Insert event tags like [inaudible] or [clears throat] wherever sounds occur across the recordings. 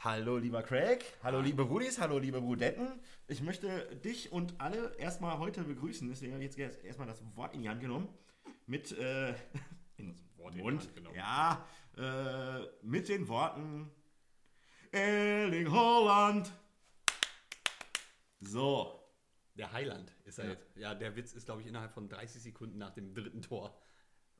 Hallo lieber Craig, hallo liebe Rudis, hallo liebe Brudetten. Ich möchte dich und alle erstmal heute begrüßen. Deswegen habe ich jetzt erstmal das Wort in die Hand genommen. Mit, äh, [laughs] in Wort in Mund. Genommen. Ja, äh, mit den Worten Erling Holland. So, Der Heiland ist er Ja. jetzt. Ja, der Witz ist, glaube ich, innerhalb von 30 Sekunden nach dem dritten Tor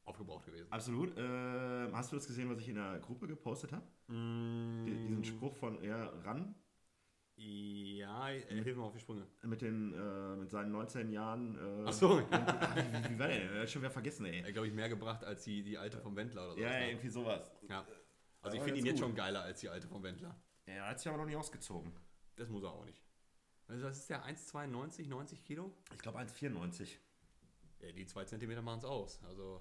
aufgebraucht gewesen. absolut. Äh, hast du das gesehen, was ich in der Gruppe gepostet habe? Mm, Diesen Spruch von er ran Ja, äh, hilf mir auf die Sprünge. mit, den, äh, mit seinen 19 Jahren. Äh, Ach so. [laughs] und- wie, wie, war der? denn? Er hat schon wieder vergessen, ey. Er glaube ich, mehr gebracht als die, die alte vom Wendler oder so. Ja, irgendwie sowas. ja. Also ich finde ihn ganz jetzt gut. schon geiler als die alte vom Wendler. Er hat sich aber noch nicht ausgezogen. Das muss er auch nicht. Also das ist der 1,92, 90 Kilo. Ich glaube 1,94. Ja, die 2 Zentimeter machen es aus. Also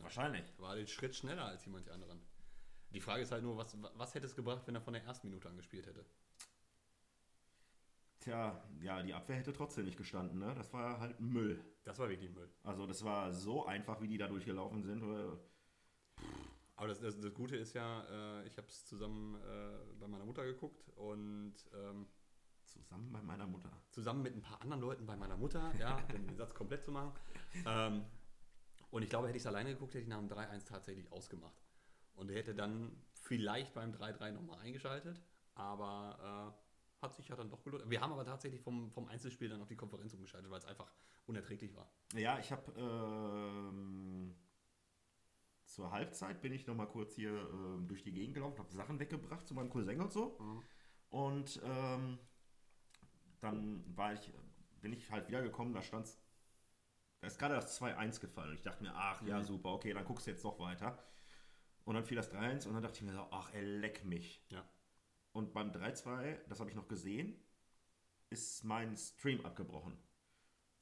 Wahrscheinlich. war den Schritt schneller als die manche anderen. Die Frage ist halt nur, was, was hätte es gebracht, wenn er von der ersten Minute angespielt hätte? Tja, ja, die Abwehr hätte trotzdem nicht gestanden, ne? Das war halt Müll. Das war wirklich Müll. Also das war so einfach, wie die da durchgelaufen sind. Aber das, das, das Gute ist ja, äh, ich habe es zusammen äh, bei meiner Mutter geguckt und ähm, Zusammen bei meiner Mutter. zusammen mit ein paar anderen Leuten bei meiner Mutter, ja, um den Satz komplett zu machen. Ähm, und ich glaube, hätte ich es alleine geguckt, hätte ich nach dem 3-1 tatsächlich ausgemacht. Und er hätte dann vielleicht beim 3-3 nochmal eingeschaltet, aber äh, hat sich ja dann doch gelohnt. Wir haben aber tatsächlich vom, vom Einzelspiel dann auf die Konferenz umgeschaltet, weil es einfach unerträglich war. Ja, ich habe ähm, zur Halbzeit bin ich noch mal kurz hier ähm, durch die Gegend gelaufen, habe Sachen weggebracht zu meinem Cousin und so. Und ähm, dann war ich, bin ich halt wiedergekommen, da stand da ist gerade das 2-1 gefallen. Und ich dachte mir, ach ja, Mhm. super, okay, dann guckst du jetzt doch weiter. Und dann fiel das 3-1 und dann dachte ich mir so, ach, ey, leck mich. Ja. Und beim 3-2, das habe ich noch gesehen, ist mein Stream abgebrochen.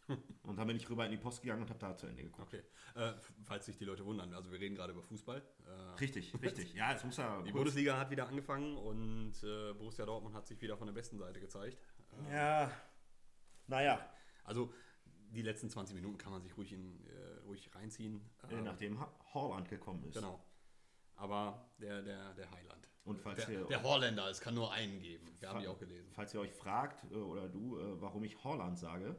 [laughs] und dann bin ich rüber in die Post gegangen und habe da zu Ende geguckt. Okay. Äh, falls sich die Leute wundern, also wir reden gerade über Fußball. Äh, Richtig, [laughs] richtig. Ja, es muss ja Die kurz- Bundesliga hat wieder angefangen und äh, Borussia Dortmund hat sich wieder von der besten Seite gezeigt. Äh, Ja, naja, Also die letzten 20 Minuten kann man sich ruhig, in, äh, ruhig reinziehen. äh, nachdem Ha- Haaland gekommen ist. Genau. Aber der, der, der Heiland. Und falls Der, ihr, der Holländer, es kann nur einen geben. Wir haben die auch gelesen. falls ihr euch fragt, äh, oder du, äh, warum ich Haaland sage,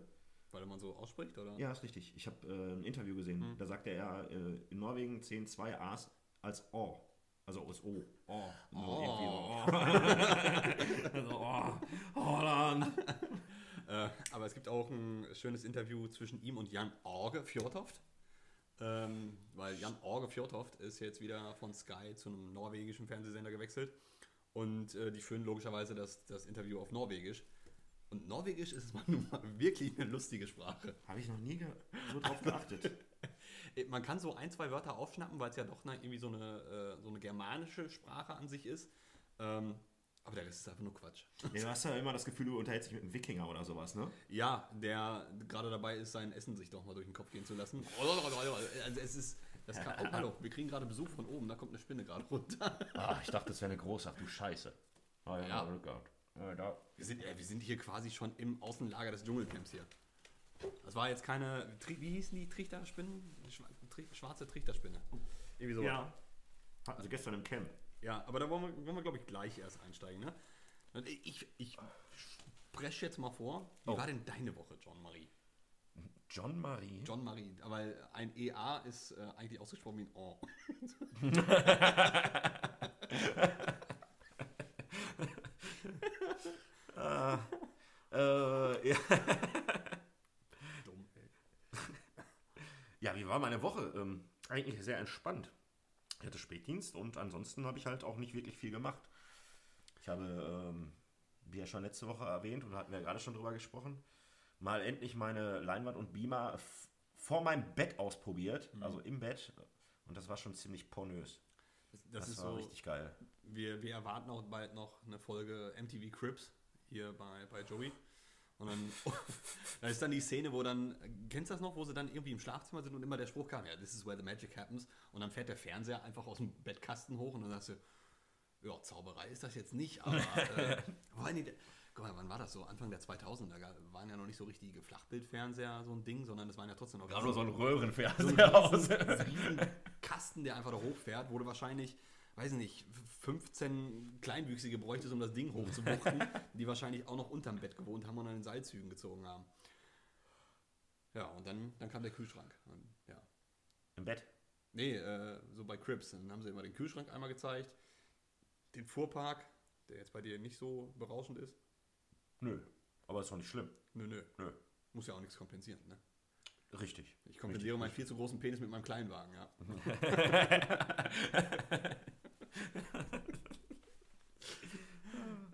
Weil man so ausspricht, oder? ja, ist richtig. Ich habe äh, ein Interview gesehen, Mhm. da sagte er, äh, in Norwegen zählen zwei A's als O. Also aus O. O. Nur Oh. irgendwie so, [laughs] also, oh, Haaland. [laughs] Äh, aber es gibt auch ein schönes Interview zwischen ihm und Jan Orge Fjordhoft. Ähm, weil Jan Orge Fjordhoft ist jetzt wieder von Sky zu einem norwegischen Fernsehsender gewechselt. Und äh, die führen logischerweise das, das Interview auf Norwegisch. Und Norwegisch ist [laughs] mal nun mal wirklich eine lustige Sprache. Habe ich noch nie so drauf geachtet. [laughs] Äh, Man kann so ein, zwei Wörter aufschnappen, weil es ja doch ne, irgendwie so eine, äh, so eine germanische Sprache an sich ist. Ähm, aber der Rest ist einfach nur Quatsch. Ja, du hast ja immer das Gefühl, du unterhältst dich mit einem Wikinger oder sowas, ne? Ja, der gerade dabei ist, sein Essen sich doch mal durch den Kopf gehen zu lassen. Also es ist. Das kann, oh, hallo, wir kriegen gerade Besuch von oben, da kommt eine Spinne gerade runter. Ah, ich dachte, das wäre eine große, ach du Scheiße. Ah, Ja. Glück gehabt. Ja, da. Wir sind, äh, wir sind hier quasi schon im Außenlager des Dschungelcamps hier. Das war jetzt keine. Wie hießen die Trichterspinnen? Schwa- Tri schwarze Trichterspinne. Irgendwie so. Ja. Hatten sie gestern im Camp. Ja, aber da wollen wir, wollen wir glaube ich, gleich erst einsteigen. Ne? Ich, ich spreche jetzt mal vor. Wie Oh. war denn deine Woche, John Marie? John Marie. John Marie, weil ein EA ist äh, eigentlich ausgesprochen wie ein O. [laughs] Äh, ja. Dumm, ey. ja, wie war meine Woche? Ähm, eigentlich sehr entspannt. Ich hatte Spätdienst und ansonsten habe ich halt auch nicht wirklich viel gemacht. Ich habe, ähm, wie ja schon letzte Woche erwähnt und hatten wir ja gerade schon drüber gesprochen, mal endlich meine Leinwand und Beamer vor meinem Bett ausprobiert, also im Bett. Und das war schon ziemlich pornös. Das, das, Das, ist war so. richtig geil. Wir, wir erwarten auch bald noch eine Folge MTV Crips hier bei, bei Joey. Und dann, [laughs] da ist dann die Szene, wo dann, kennst du das noch, wo sie dann irgendwie im Schlafzimmer sind und immer der Spruch kam, ja, this is where the magic happens. Und dann fährt der Fernseher einfach aus dem Bettkasten hoch und dann sagst du, ja, Zauberei ist das jetzt nicht, aber [laughs] äh, guck mal, wann war das so? Anfang der 2000er ga- waren ja noch nicht so richtige Flachbildfernseher so ein Ding, sondern das waren ja trotzdem noch Gerade nur so ein so Röhrenfernseher [laughs] aus. ein riesen Kasten, der einfach da hochfährt, du wahrscheinlich weiß nicht, 15 Kleinwüchsige bräuchtest, um das Ding hochzubuchten, [laughs] die wahrscheinlich auch noch unterm Bett gewohnt haben und an den Seilzügen gezogen haben. Ja, und dann, dann kam der Kühlschrank. Und, ja. Im Bett. Nee, äh, so bei Crips. Dann haben sie immer den Kühlschrank einmal gezeigt, den Fuhrpark, der jetzt bei dir nicht so berauschend ist. Nö. Aber ist doch nicht schlimm. Nö, nö. Nö. Muss ja auch nichts kompensieren, ne? Richtig. Ich kompensiere meinen viel zu großen Penis mit meinem Kleinwagen, ja. [laughs] [laughs]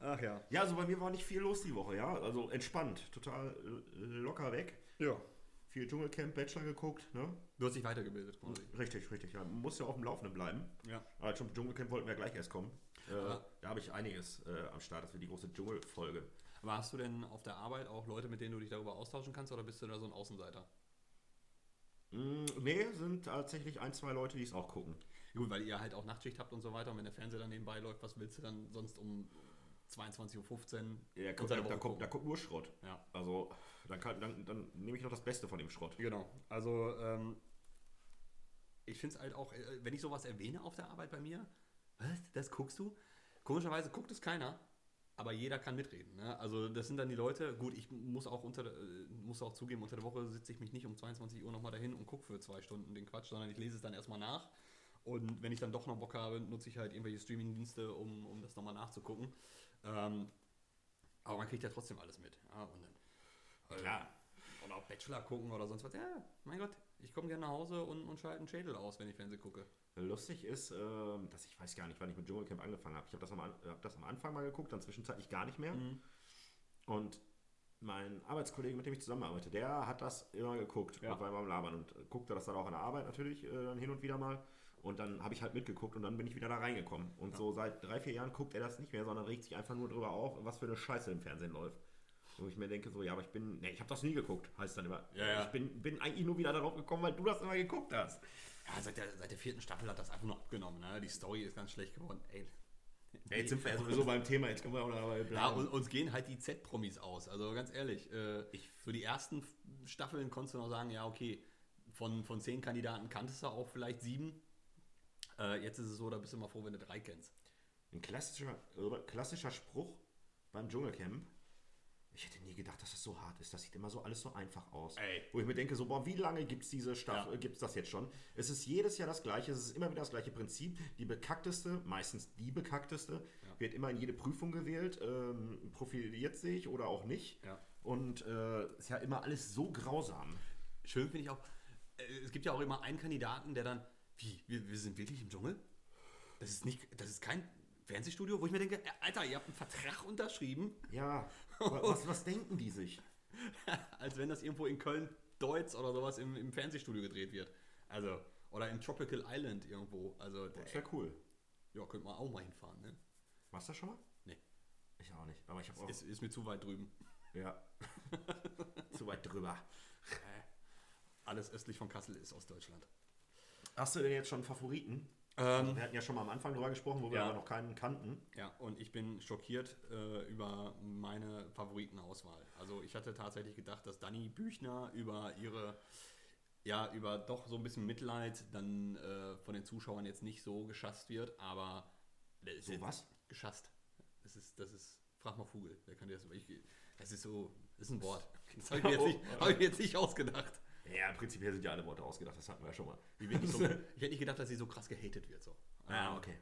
Ach ja. Ja, also bei mir war nicht viel los die Woche, ja. Also entspannt, total äh, locker weg. Ja. Viel Dschungelcamp, Bachelor geguckt, ne? Du hast dich weitergebildet, quasi. Richtig, richtig. Ja, man muss ja auf dem Laufenden bleiben. Ja. Aber zum Dschungelcamp wollten wir gleich erst kommen. Äh, Ja. Da habe ich einiges äh, am Start. Das wird die große Dschungelfolge. Aber hast du denn auf der Arbeit auch Leute, mit denen du dich darüber austauschen kannst, oder bist du da so ein Außenseiter? Mm, nee, sind tatsächlich ein, zwei Leute, die es auch gucken. Gut, weil ihr halt auch Nachtschicht habt und so weiter. Und wenn der Fernseher dann nebenbei läuft, was willst du dann sonst um 22.15 Uhr Ja, der da, da, kommt, da kommt nur Schrott. Ja. Also, dann, kann, dann, dann nehme ich noch das Beste von dem Schrott. Genau. Also, ähm, ich finde es halt auch, äh, wenn ich sowas erwähne auf der Arbeit bei mir, was, das guckst du? Komischerweise guckt es keiner, aber jeder kann mitreden. Ne? Also, das sind dann die Leute, gut, ich muss auch, unter, äh, muss auch zugeben, unter der Woche sitze ich mich nicht um 22 Uhr nochmal dahin und gucke für zwei Stunden den Quatsch, sondern ich lese es dann erstmal nach. Und wenn ich dann doch noch Bock habe, nutze ich halt irgendwelche Streaming-Dienste, um, um das nochmal nachzugucken. Ähm, aber man kriegt ja trotzdem alles mit. Ja, und dann, Klar. oder auch Bachelor gucken oder sonst was. Ja, mein Gott, ich komme gerne nach Hause und, und schalte einen Schädel aus, wenn ich Fernsehen gucke. Lustig ist, ähm, dass ich weiß gar nicht, wann ich mit Dschungelcamp angefangen habe. Ich habe das, am hab das am Anfang mal geguckt, dann zwischenzeitlich gar nicht mehr. Mhm. Und mein Arbeitskollege, mit dem ich zusammenarbeite, der hat das immer geguckt Ja. und war immer am Labern und guckte das dann auch an der Arbeit natürlich äh, dann hin und wieder mal. Und dann habe ich halt mitgeguckt und dann bin ich wieder da reingekommen. Und so seit drei, vier Jahren guckt er das nicht mehr, sondern regt sich einfach nur drüber auf, was für eine Scheiße im Fernsehen läuft. Wo ich mir denke, so, ja, aber ich bin, nee, ich habe das nie geguckt, heißt dann immer. Ja, ja. Ich bin, bin eigentlich nur wieder darauf gekommen, weil du das immer geguckt hast. Ja, seit der, seit der vierten Staffel hat das einfach nur abgenommen. Ne? Die Story ist ganz schlecht geworden. Ey. Ja, jetzt sind wir ja sowieso beim Thema, jetzt können wir auch dabei bleiben. Ja, und uns gehen halt die Z-Promis aus. Also ganz ehrlich, äh, so die ersten Staffeln konntest du noch sagen, ja, okay, von, von zehn Kandidaten kanntest du auch vielleicht sieben. Äh, jetzt ist es so, da bist du mal froh, wenn du drei kennst. Ein klassischer, klassischer Spruch beim Dschungelcamp. Ich hätte nie gedacht, dass das so hart ist. Das sieht immer so alles so einfach aus. Ey. Wo ich mir denke, so, boah, wie lange gibt es diese Staffel, Ja. gibt's das jetzt schon? Es ist jedes Jahr das gleiche, es ist immer wieder das gleiche Prinzip. Die bekackteste, meistens die bekackteste, wird immer in jede Prüfung gewählt, ähm, profiliert sich oder auch nicht. Ja. Und äh, ist ja immer alles so grausam. Schön finde ich auch, äh, es gibt ja auch immer einen Kandidaten, der dann, wie, wir, wir sind wirklich im Dschungel? Das ist nicht, das ist kein Fernsehstudio, wo ich mir denke, äh, Alter, ihr habt einen Vertrag unterschrieben, Ja, [laughs] wa- was, was denken die sich? [laughs] als wenn das irgendwo in Köln Deutz oder sowas im, im Fernsehstudio gedreht wird. Also, oder in Tropical Island irgendwo. Also, Das wäre cool. ja, könnte man auch mal hinfahren, ne? Warst du das schon mal? Nee, Ich auch nicht. Aber ich habe auch. ist, ist mir zu weit drüben. ja. [laughs] Zu weit drüber. Alles östlich von Kassel ist Ostdeutschland. Hast du denn jetzt schon einen Favoriten? Ähm, Wir hatten ja schon mal am Anfang drüber gesprochen, wo wir Ja. aber noch keinen kannten. Ja, und ich bin schockiert äh, über meine Favoritenauswahl. Also ich hatte tatsächlich gedacht, dass Dani Büchner über ihre, ja, über doch so ein bisschen Mitleid dann äh, von den Zuschauern jetzt nicht so geschasst wird, aber So was? Geschasst. Das ist, das ist, frag mal Vogel, der kann dir das, ich, das ist so, das ist ein Wort. [laughs] Das habe ich, mir jetzt nicht- hab ich mir jetzt nicht ausgedacht. Ja, prinzipiell sind ja alle Worte ausgedacht, das hatten wir ja schon mal. Die wird nicht so, ich hätte nicht gedacht, dass sie so krass gehatet wird. So. Ah, Ähm, okay.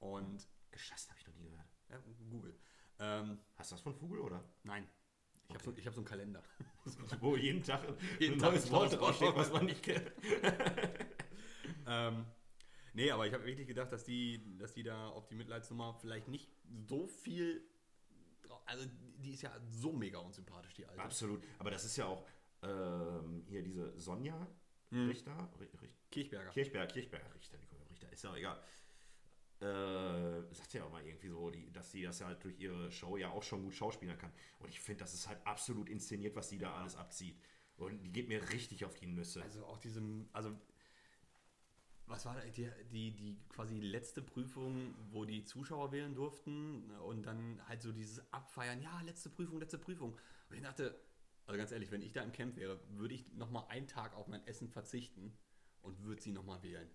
Und, Geschasst habe ich noch nie gehört. ja, Google. Ähm, Hast du das von Vogel oder? Nein. Ich habe so, ich hab so einen Kalender. [laughs] Wo jeden Tag [laughs] Jeden ein Tag neues Wort draufsteht, was man nicht kennt. [laughs] ähm, nee, aber ich habe wirklich gedacht, dass die, dass die da auf die Mitleidsnummer vielleicht nicht so viel. Also, die ist ja so mega unsympathisch, die alte. Absolut. Aber das ist ja auch ähm, hier diese Sonja Hm. Richter. Ri- Richt- Kirchberger. Kirchberg, Kirchberg, Richter, Nicola Richter, ist ja auch egal. Äh, sagt ja auch mal irgendwie so, die, dass sie das ja halt durch ihre Show ja auch schon gut schauspielern kann. Und ich finde, das ist halt absolut inszeniert, was sie da alles abzieht. Und die geht mir richtig auf die Nüsse. Also auch diesem, also was war da, die, die, die quasi letzte Prüfung, wo die Zuschauer wählen durften und dann halt so dieses Abfeiern, ja, letzte Prüfung, letzte Prüfung. Und ich dachte, also ganz ehrlich, wenn ich da im Camp wäre, würde ich nochmal einen Tag auf mein Essen verzichten und würde sie nochmal wählen.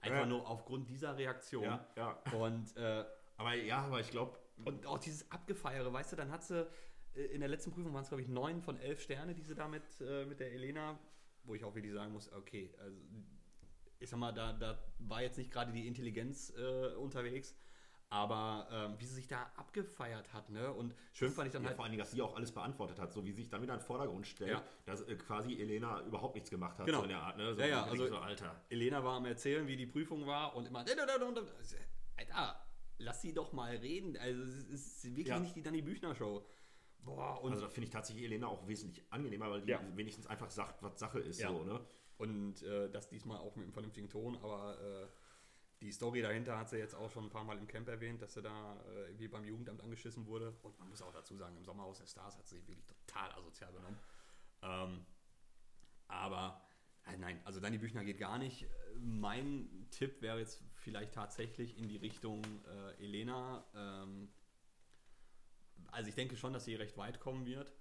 Einfach Ja. nur aufgrund dieser Reaktion. Ja, ja. Und, äh, Aber ja, aber ich glaube, und auch dieses Abgefeiere, weißt du, dann hat sie äh, in der letzten Prüfung waren es, glaube ich, neun von elf Sterne, die sie da mit, äh, mit der Elena, wo ich auch wirklich sagen muss, okay, also ich sag mal, da, da war jetzt nicht gerade die Intelligenz äh, unterwegs, aber ähm, wie sie sich da abgefeiert hat, ne? Und schön fand ich dann ja, halt. vor allen Dingen, dass sie auch alles beantwortet hat, so wie sie sich dann wieder in den Vordergrund stellt, Ja. dass äh, quasi Elena überhaupt nichts gemacht hat, Genau. so in der Art, ne? So, Ja, ja, also- so, Alter. Elena war am Erzählen, wie die Prüfung war und immer. Alter, lass sie doch mal reden. Also, es ist wirklich Ja. nicht die Danny Büchner-Show. Boah, und, Also da finde ich tatsächlich Elena auch wesentlich angenehmer, weil die Ja. wenigstens einfach sagt, was Sache ist, Ja. so, ne? und äh, das diesmal auch mit einem vernünftigen Ton, aber äh, die Story dahinter hat sie jetzt auch schon ein paar Mal im Camp erwähnt, dass sie da äh, irgendwie beim Jugendamt angeschissen wurde. Und man muss auch dazu sagen, im Sommerhaus der Stars hat sie wirklich total asozial benommen. Ähm, aber äh, nein, also Dani Büchner geht gar nicht. Äh, Mein Tipp wäre jetzt vielleicht tatsächlich in die Richtung äh, Elena. Ähm, also ich denke schon, dass sie recht weit kommen wird.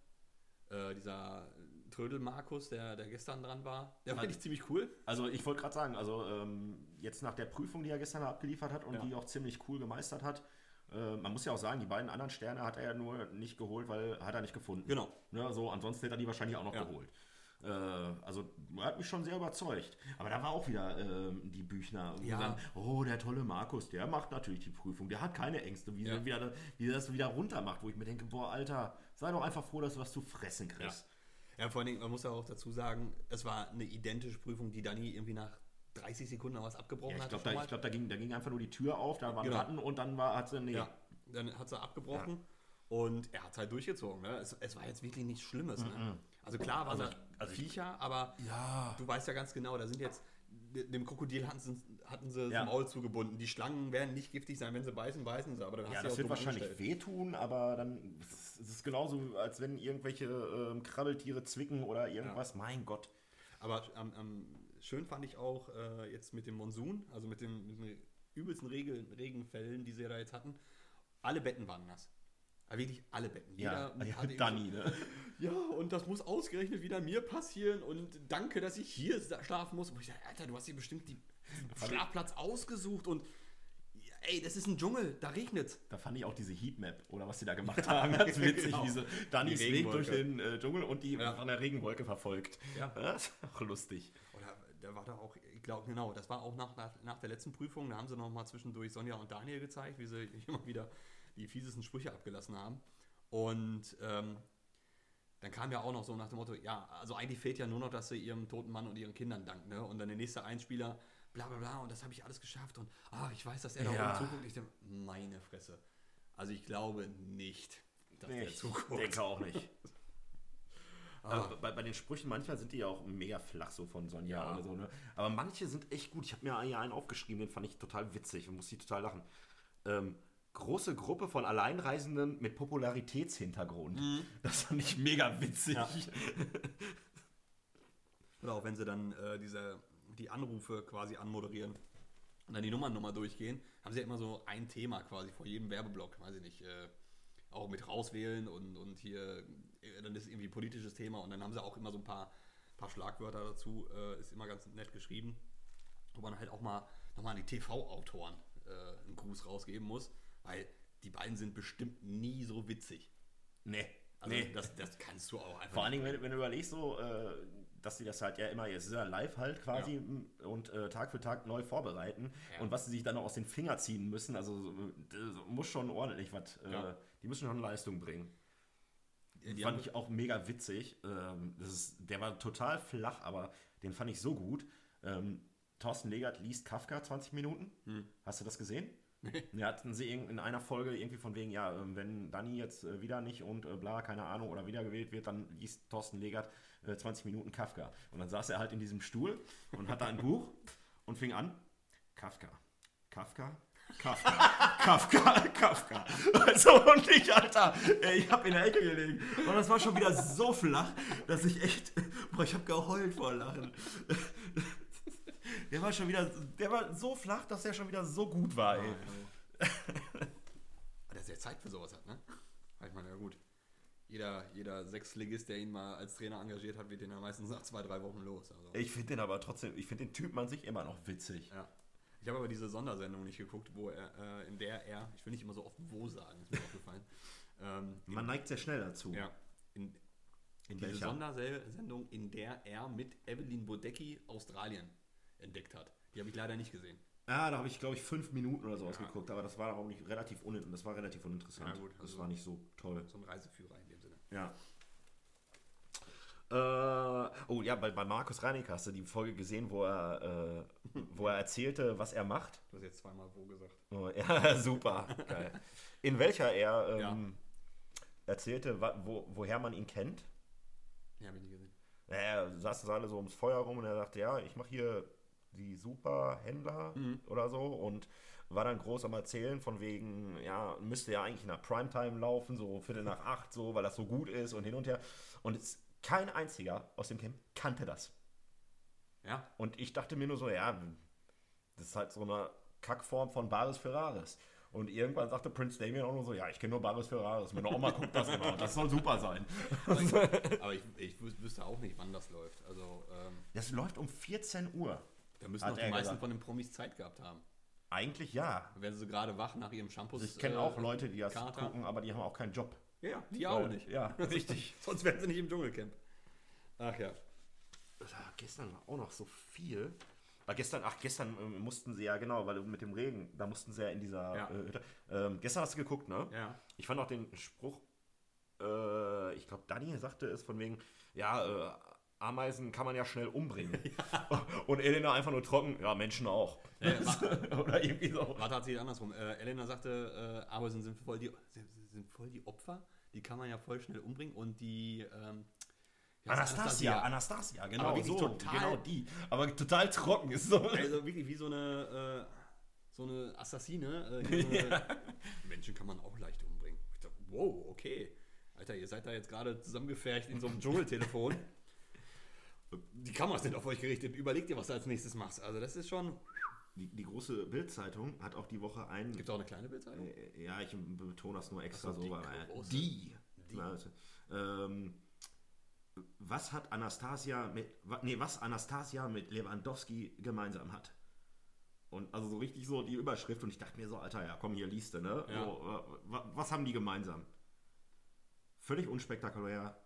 Äh, dieser Trödel Markus, der, der gestern dran war, der fand ich ziemlich cool. Also ich wollte gerade sagen, also ähm, jetzt nach der Prüfung, die er gestern abgeliefert hat und Ja. die auch ziemlich cool gemeistert hat, äh, man muss ja auch sagen, die beiden anderen Sterne hat er ja nur nicht geholt, weil hat er nicht gefunden. Genau. Ne, so, ansonsten hätte er die wahrscheinlich auch noch Ja. geholt. Äh, also er hat mich schon sehr überzeugt. Aber da war auch wieder ähm, die Büchner, die Ja. sagen, oh, der tolle Markus, der macht natürlich die Prüfung, der hat keine Ängste, wie, Ja. er wieder, wie er das wieder runter macht, wo ich mir denke, boah, Alter, sei doch einfach froh, dass du was zu fressen kriegst. Ja, vor allen Dingen, man muss ja auch dazu sagen, es war eine identische Prüfung, die Dani irgendwie nach 30 Sekunden was abgebrochen Ja, ich hat. glaube, schon da, ich glaub, da, ging, da ging einfach nur die Tür auf, da waren Genau. Ratten und dann war, hat sie, nee. Ja, dann hat sie abgebrochen und er hat es halt durchgezogen. Ne? Es, es war jetzt wirklich nichts Schlimmes. Ne? Also klar waren Also da also ich- Viecher, aber Ja. du weißt ja ganz genau, da sind jetzt, dem Krokodil hatten sie, hatten sie Ja. das Maul zugebunden. Die Schlangen werden nicht giftig sein, wenn sie beißen, beißen sie. Aber dann Ja, hast du das wird wahrscheinlich angestellt. wehtun, aber dann es ist genauso, als wenn irgendwelche ähm, Krabbeltiere zwicken oder irgendwas. Mein Gott. Aber am, am schön fand ich auch äh, jetzt mit dem Monsun, also mit, dem, mit den übelsten Regel, Regenfällen, die sie da jetzt hatten. Alle Betten waren nass. Aber wirklich alle Betten. Ja, Jeder ja irgendwie Danny, ne? [laughs] ja, und das muss ausgerechnet wieder mir passieren und danke, dass ich hier schlafen muss. Und ich dachte, Alter, du hast dir bestimmt den Schlafplatz ausgesucht und ja, ey, das ist ein Dschungel, da regnet Da fand ich auch diese Heatmap oder was sie da gemacht [laughs] haben, ganz witzig. Genau. Diese Dannys Die Weg durch den äh, Dschungel und die Ja. von der Regenwolke verfolgt. Ja. Das ist auch lustig. Oder da war da auch, ich glaube, genau, das war auch nach, nach, nach der letzten Prüfung, da haben sie noch mal zwischendurch Sonja und Daniel gezeigt, wie sie [laughs] immer wieder die fiesesten Sprüche abgelassen haben. Und ähm, dann kam ja auch noch so nach dem Motto, ja, also eigentlich fehlt ja nur noch, dass sie ihrem toten Mann und ihren Kindern dankt, ne? Und dann der nächste Einspieler, bla bla bla, und das habe ich alles geschafft und ah, ich weiß, dass er da Ja. oben zuguckt. Ich denke, meine Fresse. Also ich glaube nicht, dass der ich zuguckt. denke auch nicht. [laughs] Ah. Aber bei, bei den Sprüchen, manchmal sind die ja auch mega flach, so von Sonja Ja. oder so, ne? Aber manche sind echt gut. Ich habe mir einen aufgeschrieben, den fand ich total witzig und musste total lachen. Ähm, große Gruppe von Alleinreisenden mit Popularitätshintergrund. Das fand ich mega witzig. Ja. [laughs] Oder auch wenn sie dann äh, diese, die Anrufe quasi anmoderieren und dann die Nummern nochmal durchgehen, haben sie ja immer so ein Thema quasi vor jedem Werbeblock, weiß ich nicht, äh, auch mit rauswählen und, und hier, äh, dann ist irgendwie ein politisches Thema und dann haben sie auch immer so ein paar, paar Schlagwörter dazu, äh, ist immer ganz nett geschrieben, wo man halt auch mal nochmal an die TV-Autoren äh, einen Gruß rausgeben muss, weil die beiden sind bestimmt nie so witzig. Nee. Also nee. das, das kannst du auch einfach Vor allen Dingen, wenn, wenn du überlegst, so, äh, dass sie das halt ja immer, jetzt ist ja live halt quasi m, und äh, Tag für Tag neu vorbereiten Ja. und was sie sich dann noch aus den Fingern ziehen müssen, also muss schon ordentlich was, äh, Ja. die müssen schon Leistung bringen. Die fand ich auch mega witzig. Ähm, das ist, der war total flach, aber den fand ich so gut. Ähm, Thorsten Legert liest Kafka 20 Minuten. Hm. Hast du das gesehen? Wir hatten sie in in einer Folge irgendwie von wegen, ja, ähm, wenn Dani jetzt äh, wieder nicht und äh, bla, keine Ahnung, oder wiedergewählt wird, dann liest Thorsten Legert äh, 20 Minuten Kafka. Und dann saß er halt in diesem Stuhl und hatte ein Buch und fing an, Kafka, Kafka, Kafka, Kafka, Kafka. Also, und ich, Alter, ich hab in der Ecke gelegen. Und das war schon wieder so flach, dass ich echt, boah, ich hab geheult vor Lachen. Der war schon wieder, der war so flach, dass der schon wieder so gut war, ey. Dass [laughs] er Zeit für sowas hat, ne? Aber Ich meine, ja gut. Jeder, jeder Sechsligist, der ihn mal als Trainer engagiert hat, wird den ja meistens nach zwei, drei Wochen los. Also, Ich finde den aber trotzdem, ich finde den Typen an sich immer noch witzig. ja. Ich habe aber diese Sondersendung nicht geguckt, wo er, äh, in der er, ich will nicht immer so oft wo sagen, ist mir aufgefallen. [laughs] Ähm, in, Man neigt sehr schnell dazu. ja, in, In diese welcher? Sondersendung, in der er mit Evelyn Bodecki Australien entdeckt hat. Die habe ich leider nicht gesehen. Ah, da habe ich, glaube ich, fünf Minuten oder so Ja. ausgeguckt, aber das war auch nicht relativ unin das war relativ uninteressant. Ja, gut, das also- war nicht so toll. So ein Reiseführer in dem Sinne. Ja. Äh, oh ja, bei, bei Markus Reinecker hast du die Folge gesehen, wo er, äh, wo er erzählte, was er macht. Du hast jetzt zweimal wo gesagt. Oh, [laughs] ja, super, geil. In welcher er ähm, Ja. erzählte, wo, woher man ihn kennt. Ja, habe ich nicht gesehen. Naja, saßen sie alle so ums Feuer rum und er sagte, ja, ich mache hier die Superhändler Mhm. oder so und war dann groß am Erzählen von wegen, ja, müsste ja eigentlich in der Primetime laufen, so Viertel nach acht, so, weil das so gut ist und hin und her. Und es, kein einziger aus dem Camp kannte das. Ja, Und ich dachte mir nur so, ja, das ist halt so eine Kackform von Baris Ferraris. Und irgendwann sagte Prince Damien auch nur so, ja, ich kenne nur Baris Ferraris. Meine Oma guckt das immer und das soll super sein. aber ich, ich wüs- wüsste auch nicht, wann das läuft. Also, ähm, Das läuft um 14 Uhr. Da müssen doch die meisten gesagt. von den Promis Zeit gehabt haben. Eigentlich ja. Werden sie gerade wach nach ihrem Shampoo? Also ich kenne auch Leute, die das Kater. gucken, aber die haben auch keinen Job. Ja, die auch Weil- nicht. Ja, [laughs] richtig. [laughs] Sonst wären sie nicht im Dschungelcamp. Ach ja. Ja, gestern war auch noch so viel. Aber gestern, ach, gestern ähm, mussten sie ja, genau, weil mit dem Regen, da mussten sie ja in dieser Ja. äh, Hütte. Ähm, gestern hast du geguckt, ne? Ja. Ich fand auch den Spruch, äh, ich glaube, Dani sagte es von wegen, ja, äh, Ameisen kann man ja schnell umbringen. [laughs] Und Elena einfach nur trocken, ja, Menschen auch. Ja, [laughs] Oder irgendwie so. Warte, hat sie andersrum. Äh, Elena sagte, äh, Ameisen sind voll, die, sind, voll die Opfer. Die kann man ja voll schnell umbringen. Und die. Ähm, Anastasia, Anastasia, genau, Aber so, total- genau die. Aber total trocken ist so. Also wirklich wie so eine, äh, so eine Assassine. Äh, so eine, [laughs] Menschen kann man auch leicht umbringen. Ich dachte, wow, okay. Alter, ihr seid da jetzt gerade zusammengefercht in so einem Dschungeltelefon. Die Kameras sind auf euch gerichtet. Überlegt ihr, was du als nächstes machst. Also das ist schon... Die, die große Bildzeitung hat auch die Woche einen. Gibt es auch eine kleine Bildzeitung? Äh, Ja, ich betone das nur extra so, so, die weil große. die. Die. Na, also, ähm, was hat Anastasia mit nee, was Anastasia mit Lewandowski gemeinsam hat? Und also so richtig so die Überschrift und ich dachte mir so, Alter, ja, komm hier liest du, ne? Ja. So, wa- wa- was haben die gemeinsam? Völlig unspektakulär.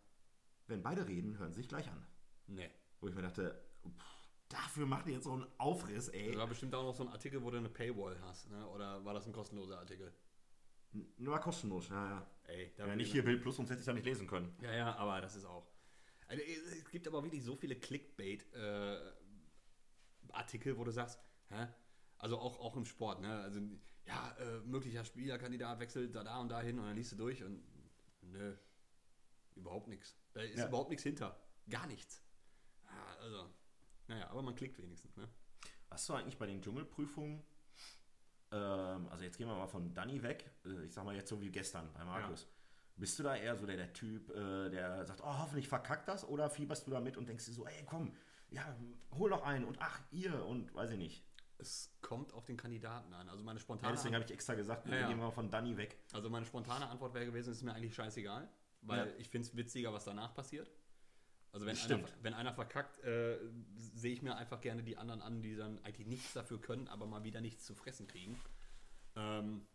Wenn beide reden, hören sie sich gleich an. Nee. Wo ich mir dachte, pff, dafür macht ihr jetzt so einen Aufriss, ey. Da war bestimmt auch noch so ein Artikel, wo du eine Paywall hast. Ne? Oder war das ein kostenloser Artikel? Nur kostenlos, ja, ja. Ey, da Ja, nicht hier Bild Plus, sonst hätte ich da nicht lesen können. Ja, ja, aber das ist auch. Also, es gibt aber wirklich so viele Clickbait-Artikel, wo du sagst, hä? Also auch, auch im Sport, ne? Also, ja, äh, möglicher Spielerkandidat wechselt da, da und dahin und dann liest du durch und nö, überhaupt nichts. Da ist Ja. überhaupt nichts hinter. Gar nichts. Ja, also, naja, aber man klickt wenigstens, ne? Hast du eigentlich bei den Dschungelprüfungen, ähm, also jetzt gehen wir mal von Danny weg, äh, ich sag mal jetzt so wie gestern bei Markus. Bist du da eher so der, der Typ, äh, der sagt, oh, hoffentlich verkackt das, oder fieberst du da mit und denkst dir so, ey, komm, ja, hol doch einen und ach, ihr und weiß ich nicht. Es kommt auf den Kandidaten an. Also meine Ja, spontane, deswegen habe ich extra gesagt, Ja, wir ja. gehen mal von Danny weg. also meine spontane Antwort wäre gewesen, es ist mir eigentlich scheißegal, weil Ja. ich finde es witziger, was danach passiert. Also wenn, einer, wenn einer verkackt, äh, sehe ich mir einfach gerne die anderen an, die dann eigentlich nichts dafür können, aber mal wieder nichts zu fressen kriegen. Ähm,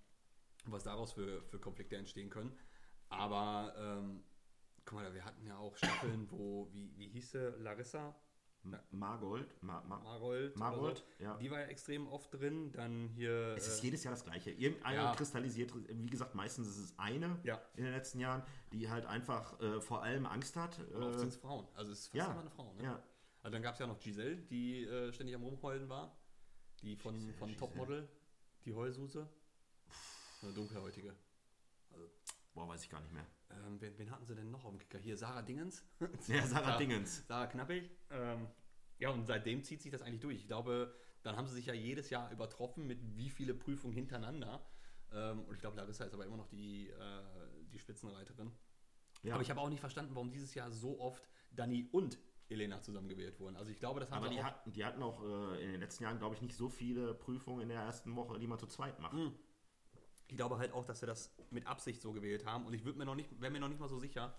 was daraus für, für Konflikte entstehen können. Aber ähm, guck mal, wir hatten ja auch Staffeln, wo, wie, wie hieß sie, Larissa Margold, Ma, Ma, Marold? oder Margold, so. ja. Die war ja extrem oft drin. Dann hier. Es ist äh, jedes Jahr das Gleiche. Irgendeiner ja. kristallisiert, wie gesagt, meistens ist es eine Ja. in den letzten Jahren, die halt einfach äh, vor allem Angst hat. und oft äh, sind es Frauen. Also es ist fast immer eine Frau. Ne? ja. Also dann gab es ja noch Giselle, die äh, ständig am Rumheulen war. Die von, Giselle, von Giselle. Topmodel, die Heulsuse. Eine dunkelhäutige. Boah, weiß ich gar nicht mehr. Ähm, wen, wen hatten sie denn noch auf dem Kicker? Hier, Sarah Dingens. [laughs] Ja, Sarah Ja. Dingens. Sarah Knappig. Ähm, ja, und seitdem zieht sich das eigentlich durch. Ich glaube, dann haben sie sich ja jedes Jahr übertroffen mit wie viele Prüfungen hintereinander. Ähm, und ich glaube, Larissa ist aber immer noch die, äh, die Spitzenreiterin. Ja. Aber ich habe auch nicht verstanden, warum dieses Jahr so oft Dani und Elena zusammengewählt wurden. Also ich glaube, das haben Aber sie die auch hatten, die hatten auch äh, in den letzten Jahren, glaube ich, nicht so viele Prüfungen in der ersten Woche, die man zu zweit macht. Mhm. Ich glaube halt auch, dass sie das mit Absicht so gewählt haben. Und ich würde mir noch nicht, wäre mir noch nicht mal so sicher,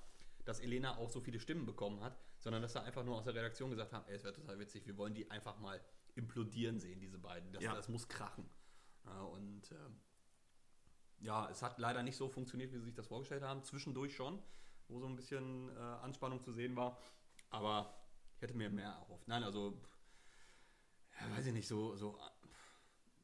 dass Elena auch so viele Stimmen bekommen hat, sondern dass sie einfach nur aus der Redaktion gesagt haben, ey, es wäre total witzig, wir wollen die einfach mal implodieren sehen, diese beiden. Das, Ja. das muss krachen. Und ähm, ja, es hat leider nicht so funktioniert, wie sie sich das vorgestellt haben. Zwischendurch schon, wo so ein bisschen äh, Anspannung zu sehen war. Aber ich hätte mir mehr erhofft. Nein, also, ja, weiß ich nicht, so, so,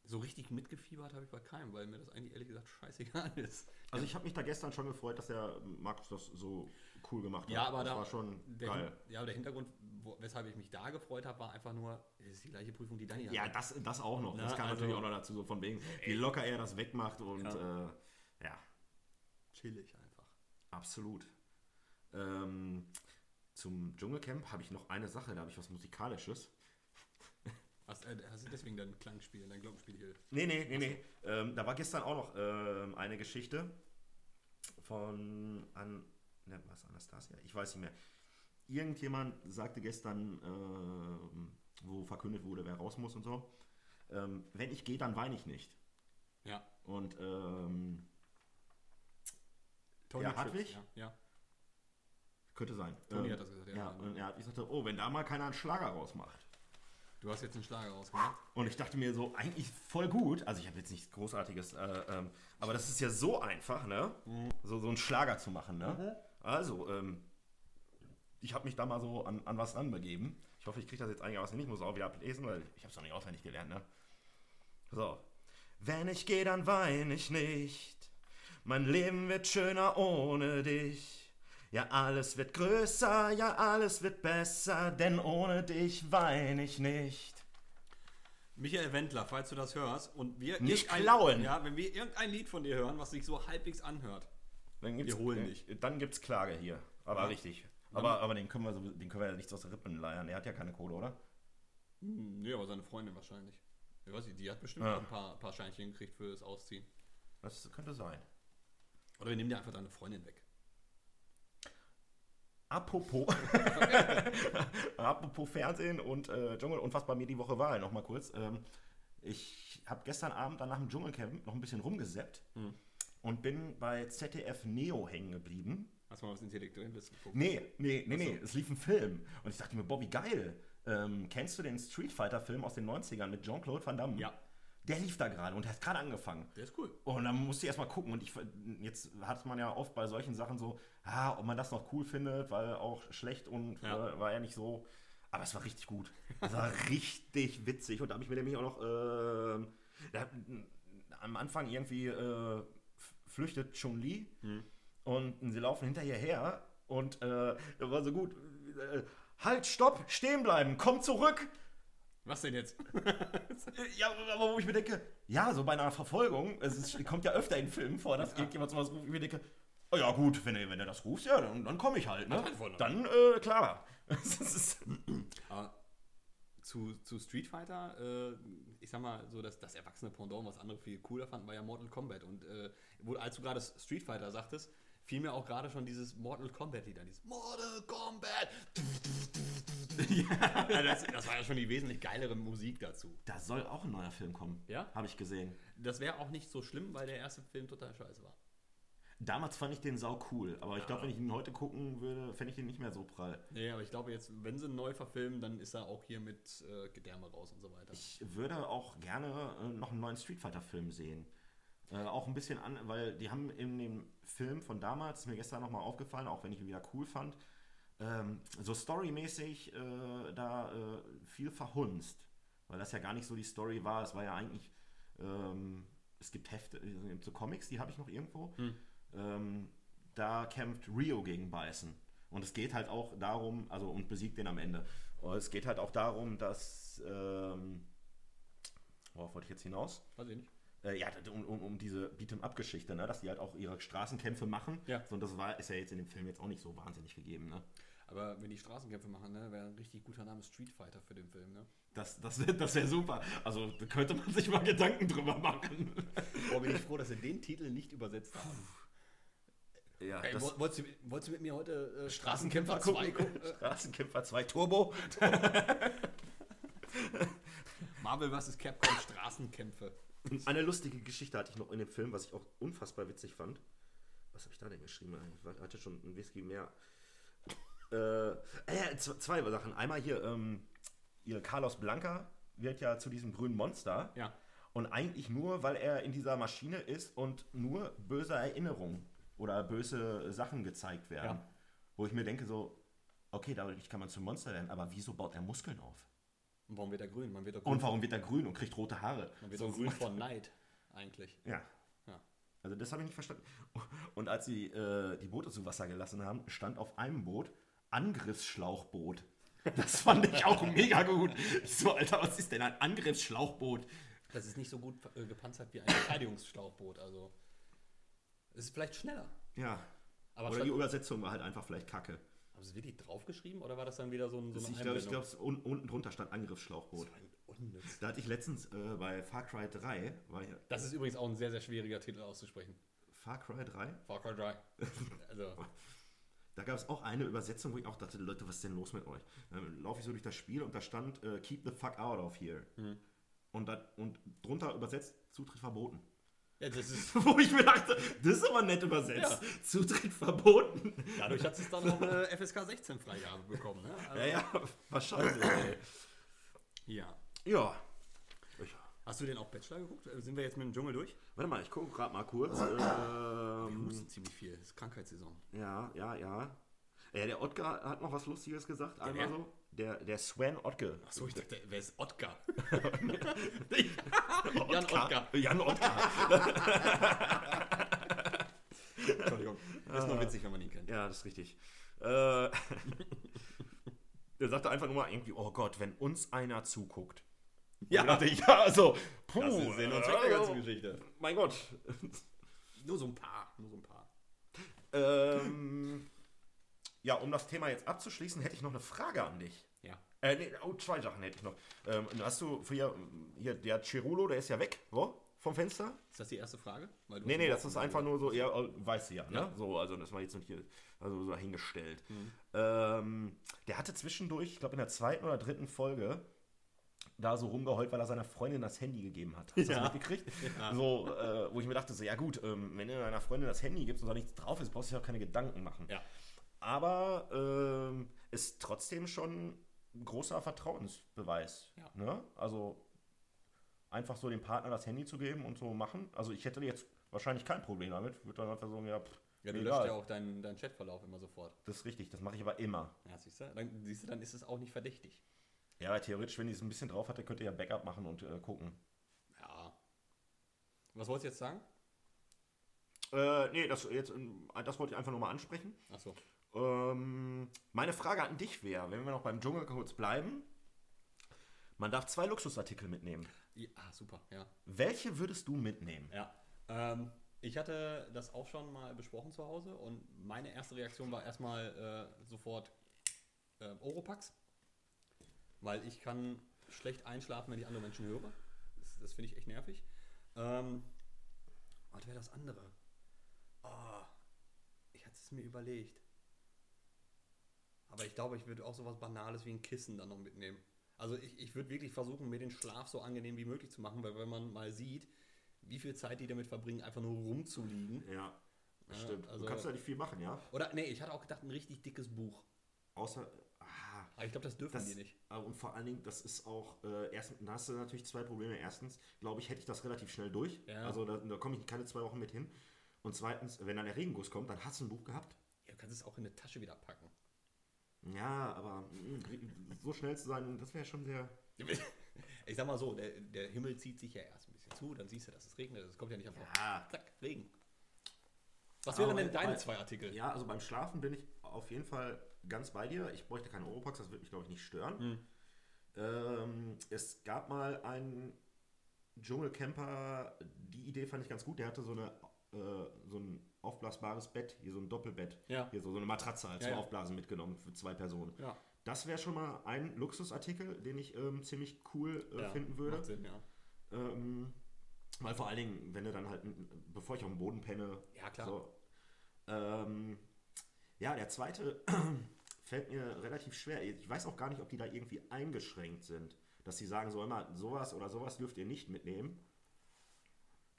so richtig mitgefiebert habe ich bei keinem, weil mir das eigentlich ehrlich gesagt scheißegal [laughs] ist. Also ich habe mich da gestern schon gefreut, dass der Markus das so cool gemacht hat. Ja, aber das da war schon der, geil. Ja, der Hintergrund, wo, weshalb ich mich da gefreut habe, war einfach nur, es ist die gleiche Prüfung, die Daniel Ja, hat. das, das auch noch. Na, das kam also- natürlich auch noch dazu, so von wegen, wie locker er das wegmacht und Ja. äh, ja, chillig einfach. absolut. Ähm, zum Dschungelcamp habe ich noch eine Sache, da habe ich was Musikalisches. Hast, äh, hast du deswegen dein Klangspiel, dein Glockenspiel hier? Nee, nee, nee, nee. Ähm, da war gestern auch noch ähm, eine Geschichte von an, ne, was, Anastasia? Ich weiß nicht mehr. Irgendjemand sagte gestern, ähm, wo verkündet wurde, wer raus muss und so, ähm, wenn ich gehe, dann weine ich nicht. Ja. Und ähm, Tony Ja, Hartwig? Ja, ja. könnte sein. Tony ähm, hat das gesagt, ja. Ja, und er hat gesagt, oh, wenn da mal keiner einen Schlager rausmacht. Du hast jetzt einen Schlager rausgemacht. Und ich dachte mir so, eigentlich voll gut. Also ich habe jetzt nichts Großartiges, äh, ähm, aber das ist ja so einfach, ne? So, so einen Schlager zu machen, ne? Also, ähm, ich habe mich da mal so an, an was ranbegeben. Ich hoffe, ich kriege das jetzt einigermaßen hin. Ich muss auch wieder ablesen, weil ich habe es noch nicht auswendig gelernt, ne? So. Wenn ich gehe, dann weine ich nicht. Mein Leben wird schöner ohne dich. Ja, alles wird größer, ja, alles wird besser, denn ohne dich weine ich nicht. Michael Wendler, falls du das hörst und wir Nicht klauen. Ja, wenn wir irgendein Lied von dir hören, was sich so halbwegs anhört. Dann gibt's, Wir holen dich. Dann gibt's Klage hier. Aber Ja. richtig. Aber, aber den, können wir so, den können wir ja nicht aus Rippen leiern. Er hat ja keine Kohle, oder? Hm, nee, aber seine Freundin wahrscheinlich. Ich weiß nicht, die hat bestimmt Ja. ein paar, paar Scheinchen gekriegt fürs Ausziehen. Das könnte sein. Oder wir nehmen dir einfach deine Freundin weg. Apropos, [laughs] apropos Fernsehen und äh, Dschungel und was bei mir die Woche war, nochmal kurz. Ähm, ich habe gestern Abend dann nach dem Dschungelcamp noch ein bisschen rumgeseppt Hm. und bin bei ZDF Neo hängen geblieben. Hast du mal was Intellektuelles geguckt? Nee, nee, nee, nee, so. es lief ein Film. Und ich dachte mir, Bobby, geil. Ähm, kennst du den Street Fighter-Film aus den 90ern mit Jean-Claude Van Damme? Ja. Der lief da gerade und hat gerade angefangen. Der ist cool. Und dann musste ich erstmal gucken. Und ich, jetzt hat man ja oft bei solchen Sachen so, ah, ob man das noch cool findet, weil auch schlecht und Ja. äh, war ja nicht so. Aber es war richtig gut. Es war [laughs] richtig witzig. Und da habe ich mir nämlich auch noch ähm, da, am Anfang irgendwie äh, flüchtet Chun-Li und sie laufen hinter ihr her. Und äh, das war so gut. Äh, halt, stopp, stehen bleiben, komm zurück. Was denn jetzt? [laughs] Ja, aber wo ich mir denke, ja, so bei einer Verfolgung, es ist, kommt ja öfter in Filmen vor, dass irgendjemand sowas ruft, ich mir denke, oh ja gut, wenn du, wenn du das rufst, ja, dann, dann komme ich halt, ne? Halt. Dann, äh, klar. [laughs] Aber zu, zu Street Fighter, äh, ich sag mal, so das, das erwachsene Pendant, was andere viel cooler fanden, war ja Mortal Kombat. Und äh, wo, als du gerade Street Fighter sagtest, fiel mir auch gerade schon dieses Mortal Kombat Lied an. Dieses Mortal Kombat! [laughs] ja, das, das war ja schon die wesentlich geilere Musik dazu. da soll auch ein neuer Film kommen. Ja? Habe ich gesehen. Das wäre auch nicht so schlimm, weil der erste Film total scheiße war. Damals fand ich den sau cool, aber ich glaube, wenn ich ihn heute gucken würde, fände ich den nicht mehr so prall. Nee, aber ich glaube jetzt, wenn sie ihn neu verfilmen, dann ist er auch hier mit äh, Gedärme raus und so weiter. Ich würde auch gerne äh, noch einen neuen Street Fighter Film sehen. Äh, auch ein bisschen an, weil die haben in dem Film von damals, ist mir gestern nochmal aufgefallen, auch wenn ich ihn wieder cool fand, ähm, so storymäßig äh, da äh, viel verhunzt. Weil das ja gar nicht so die Story war. Es war ja eigentlich, ähm, es gibt Hefte, äh, so Comics, die habe ich noch irgendwo. Ähm, da kämpft Rio gegen Bison. Und es geht halt auch darum, also und besiegt den am Ende. Und es geht halt auch darum, dass, ähm, worauf wollte ich jetzt hinaus? Weiß ich nicht. Äh, ja, um, um, um diese Beat'em-up-Geschichte, ne? dass die halt auch ihre Straßenkämpfe machen. Ja. So, Und das war, ist ja jetzt in dem Film jetzt auch nicht so wahnsinnig gegeben. Ne? Aber wenn die Straßenkämpfe machen, ne, wäre ein richtig guter Name Street Fighter für den Film, ne? Das, das, das wäre super. Also da könnte man sich mal Gedanken drüber machen. Boah, bin ich froh, dass sie den Titel nicht übersetzt haben. Ja, Ey, wolltest, du, wolltest du mit mir heute äh, Straßenkämpfer Straßenkämpfer 2 gucken. gucken? Straßenkämpfer 2 Turbo. Marvel vs. Capcom Straßenkämpfe. Eine lustige Geschichte hatte ich noch in dem Film, was ich auch unfassbar witzig fand. Was habe ich da denn geschrieben? Ich hatte schon ein Whisky mehr. Äh, äh, zwei Sachen. Einmal hier, ähm, ihr Carlos Blanca, wird ja zu diesem grünen Monster. Ja. Und eigentlich nur, weil er in dieser Maschine ist und nur böse Erinnerungen oder böse Sachen gezeigt werden. Ja. Wo ich mir denke so, okay, dadurch kann man zum Monster werden, aber wieso baut er Muskeln auf? Und warum wird er grün? Man wird grün, Und warum wird er grün und kriegt rote Haare? man wird So, grün von Neid, eigentlich. Ja. Ja. Also das habe ich nicht verstanden. Und als sie äh, die Boote zu Wasser gelassen haben, stand auf einem Boot Angriffsschlauchboot. Das fand ich auch [laughs] mega gut. Ich so, Alter, was ist denn ein Angriffsschlauchboot? Das ist nicht so gut äh, gepanzert wie ein Verteidigungsschlauchboot. Also, es ist vielleicht schneller. Ja. Aber Oder die Übersetzung war halt einfach vielleicht kacke. Haben sie es wirklich draufgeschrieben oder war das dann wieder so, ein, so eine ich glaube, ich glaube, un unten drunter stand Angriffsschlauchboot. Da hatte ich letztens äh, bei Far Cry 3, war hier, Das ist übrigens auch ein sehr, sehr schwieriger Titel auszusprechen. Far Cry 3, Far Cry 3. [laughs] Also, da gab es auch eine Übersetzung, wo ich auch dachte, Leute, was ist denn los mit euch? Dann laufe ich so durch das Spiel und da stand, äh, keep the fuck out of here. Und, da, und drunter übersetzt, Zutritt verboten. Ja, das ist, [laughs] Wo ich mir dachte, das ist aber nett übersetzt. Zutritt verboten. dadurch hat es dann noch eine FSK 16 Freigabe bekommen. Ne? Also, Ja, ja, wahrscheinlich. ey. [clears throat] ja. Ja. Hast du den auch Bachelor geguckt? Äh, Sind wir jetzt mit dem Dschungel durch? warte mal, ich gucke gerade mal kurz. Wir Ähm, husten ziemlich viel. Das ist Krankheitssaison. ja, ja, ja. Ja, der Ottgar hat noch was Lustiges gesagt, einmal wer? so. Der, der Sven Ottke. Achso, ich dachte, wer ist Otkar? [laughs] Jan Ottgar. Jan Ottgar. Entschuldigung. Ist nur witzig, wenn man ihn kennt. Ja, das ist richtig. Äh, der sagte einfach nur mal irgendwie, oh Gott, wenn uns einer zuguckt. Ja. Dachte, ja, also, puh. Das ist Sinn und Zweck der ganzen Geschichte. Mein Gott. Nur so ein paar. Nur so ein paar. ähm, ja, um das Thema jetzt abzuschließen, hätte ich noch eine Frage an dich. Ja. Äh, nee, oh, zwei Sachen hätte ich noch. Ähm, hast du hier, hier, der Cirulo, der ist ja weg, wo? Vom Fenster? Ist das die erste Frage? Weil Nee, nee, das ist einfach nur so, ja, äh, weißt du ja, ne? Ja. So, also das war jetzt nicht hier, also so dahingestellt. Ähm, der hatte zwischendurch, ich glaube in der zweiten oder dritten Folge, da so rumgeheult, weil er seiner Freundin das Handy gegeben hat. Hast du Ja. das mitgekriegt? [laughs] Ja. So, äh, wo ich mir dachte, so, ja gut, ähm, wenn du deiner Freundin das Handy gibst und da nichts drauf ist, brauchst du dir auch keine Gedanken machen. Ja. Aber ähm, ist trotzdem schon ein großer Vertrauensbeweis. Ja. Ne? Also einfach so dem Partner das Handy zu geben und so machen. Also ich hätte jetzt wahrscheinlich kein Problem damit. Würde dann einfach sagen, ja, pff, Ja, du egal. löscht ja auch deinen, deinen Chatverlauf immer sofort. Das ist richtig, das mache ich aber immer. Ja, siehst du? Dann, siehst du, dann ist es auch nicht verdächtig. Ja, weil theoretisch, wenn ich es ein bisschen drauf hatte, könnt ihr ja Backup machen und äh, gucken. Ja. Was wolltest du jetzt sagen? Äh, nee, das, jetzt, ähm, das wollte ich einfach nur mal ansprechen. Achso. Ähm, meine Frage an dich wäre, wenn wir noch beim Dschungel kurz bleiben, man darf zwei Luxusartikel mitnehmen. Ja, ah, super, ja. Welche würdest du mitnehmen? Ja. Ähm, ich hatte das auch schon mal besprochen zu Hause und meine erste Reaktion war erstmal äh, sofort äh, Oropax, weil ich kann schlecht einschlafen, wenn ich andere Menschen höre. Das, das finde ich echt nervig. Ähm, was wäre das andere? Ah, ich hatte es mir überlegt. Aber ich glaube, ich würde auch sowas Banales wie ein Kissen dann noch mitnehmen. Also ich, ich würde wirklich versuchen, mir den Schlaf so angenehm wie möglich zu machen, weil wenn man mal sieht, wie viel Zeit die damit verbringen, einfach nur rumzuliegen. Ja, Ja, stimmt. also- du kannst ja nicht viel machen, ja? Oder, nee, ich hatte auch gedacht, ein richtig dickes Buch. Außer, ah, Aber ich glaube, das dürfen das, die nicht. äh, und vor allen Dingen, das ist auch, äh, erstens, da hast du natürlich zwei Probleme. Erstens, glaube ich, hätte ich das relativ schnell durch. Ja. Also da, da komme ich keine zwei Wochen mit hin. Und zweitens, wenn dann der Regenguss kommt, dann hast du ein Buch gehabt. Ja, du kannst es auch in eine Tasche wieder packen. Ja, aber mm, so schnell zu sein, das wäre schon sehr. Ich sag mal so, der, der Himmel zieht sich ja erst ein bisschen zu, dann siehst du, dass es regnet. Es kommt ja nicht einfach. Ja. Zack, Regen. Was wären denn deine bei- zwei Artikel? Ja, also beim Schlafen bin ich auf jeden Fall ganz bei dir. Ich bräuchte keine Oropax, das würde mich, glaube ich, nicht stören. Hm. Ähm, es gab mal einen Dschungelcamper, die Idee fand ich ganz gut. Der hatte so, eine, äh, so ein aufblasbares Bett, hier so ein Doppelbett. Ja. Hier so, so eine Matratze als Ja, zum ja. Aufblasen mitgenommen für zwei Personen. Ja. Das wäre schon mal ein Luxusartikel, den ich ähm, ziemlich cool äh, Ja, finden würde. Macht Sinn, ja. Ähm, weil vor allen Dingen, wenn du dann halt, bevor ich auf dem Boden penne. Ja, klar. So. Ähm, ja, der zweite [clears throat] fällt mir relativ schwer. Ich weiß auch gar nicht, ob die da irgendwie eingeschränkt sind. Dass sie sagen, so immer, sowas oder sowas dürft ihr nicht mitnehmen.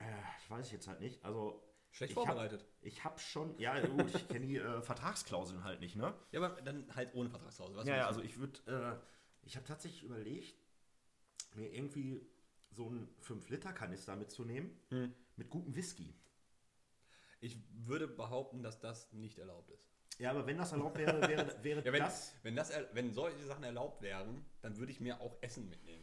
Äh, ich weiß jetzt halt nicht. Also. Schlecht ich hab- vorbereitet. Ich habe schon, ja gut, ich kenne die äh, Vertragsklauseln halt nicht, ne? Ja, aber dann halt ohne Vertragsklausel. Was Ja, ja, also ich würde, äh, ich habe tatsächlich überlegt, mir irgendwie so einen 5-Liter-Kanister mitzunehmen Hm. mit gutem Whisky. Ich würde behaupten, dass das nicht erlaubt ist. Ja, aber wenn das erlaubt wäre, wäre, wäre [laughs] Ja, wenn, das. wenn, das, wenn solche Sachen erlaubt wären, dann würde ich mir auch Essen mitnehmen.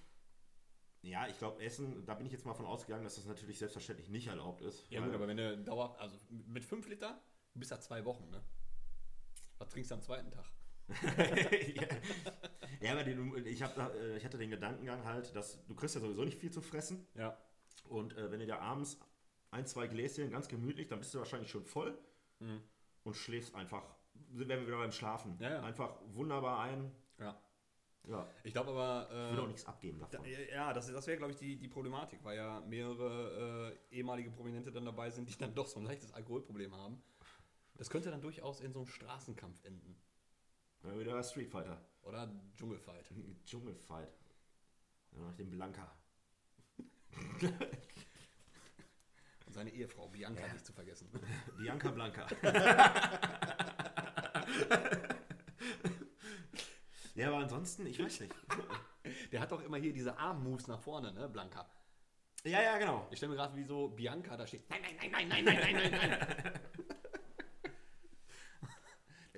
Ja, ich glaube, Essen, da bin ich jetzt mal von ausgegangen, dass das natürlich selbstverständlich nicht erlaubt ist. Ja gut, aber wenn du dauer, also mit 5 Liter, du bist ja zwei Wochen, ne? Was trinkst du am zweiten Tag? ja. [laughs] ja, aber den, ich, hab da, äh, ich hatte den Gedankengang halt, dass du kriegst ja sowieso nicht viel zu fressen. Ja. Und äh, wenn du dir abends ein, zwei Gläschen ganz gemütlich, dann bist du wahrscheinlich schon voll Mhm. und schläfst einfach, sind wir wieder beim Schlafen. Ja, ja. Einfach wunderbar ein. Ja. Ja, Ich glaube aber. ich will Äh, auch nichts abgeben davon. da, ja, das, das wäre, glaube ich, die, die Problematik, weil ja mehrere äh, ehemalige Prominente dann dabei sind, die dann doch so ein leichtes Alkoholproblem haben. Das könnte dann durchaus in so einem Straßenkampf enden. Ja, wieder Street Fighter. Oder Dschungelfight. [laughs] Dschungelfight. Ja, nach dem Blanka. Und seine Ehefrau Bianca Ja. nicht zu vergessen. Bianca Blanca. [laughs] ja, aber ansonsten, ich weiß nicht. [laughs] Der hat doch immer hier diese Armmoves nach vorne, ne, Blanca. Ja, ja, genau. Ich stelle mir gerade wie so Bianca da steht. Nein, nein, nein, nein, nein, nein, nein, nein, nein. [laughs]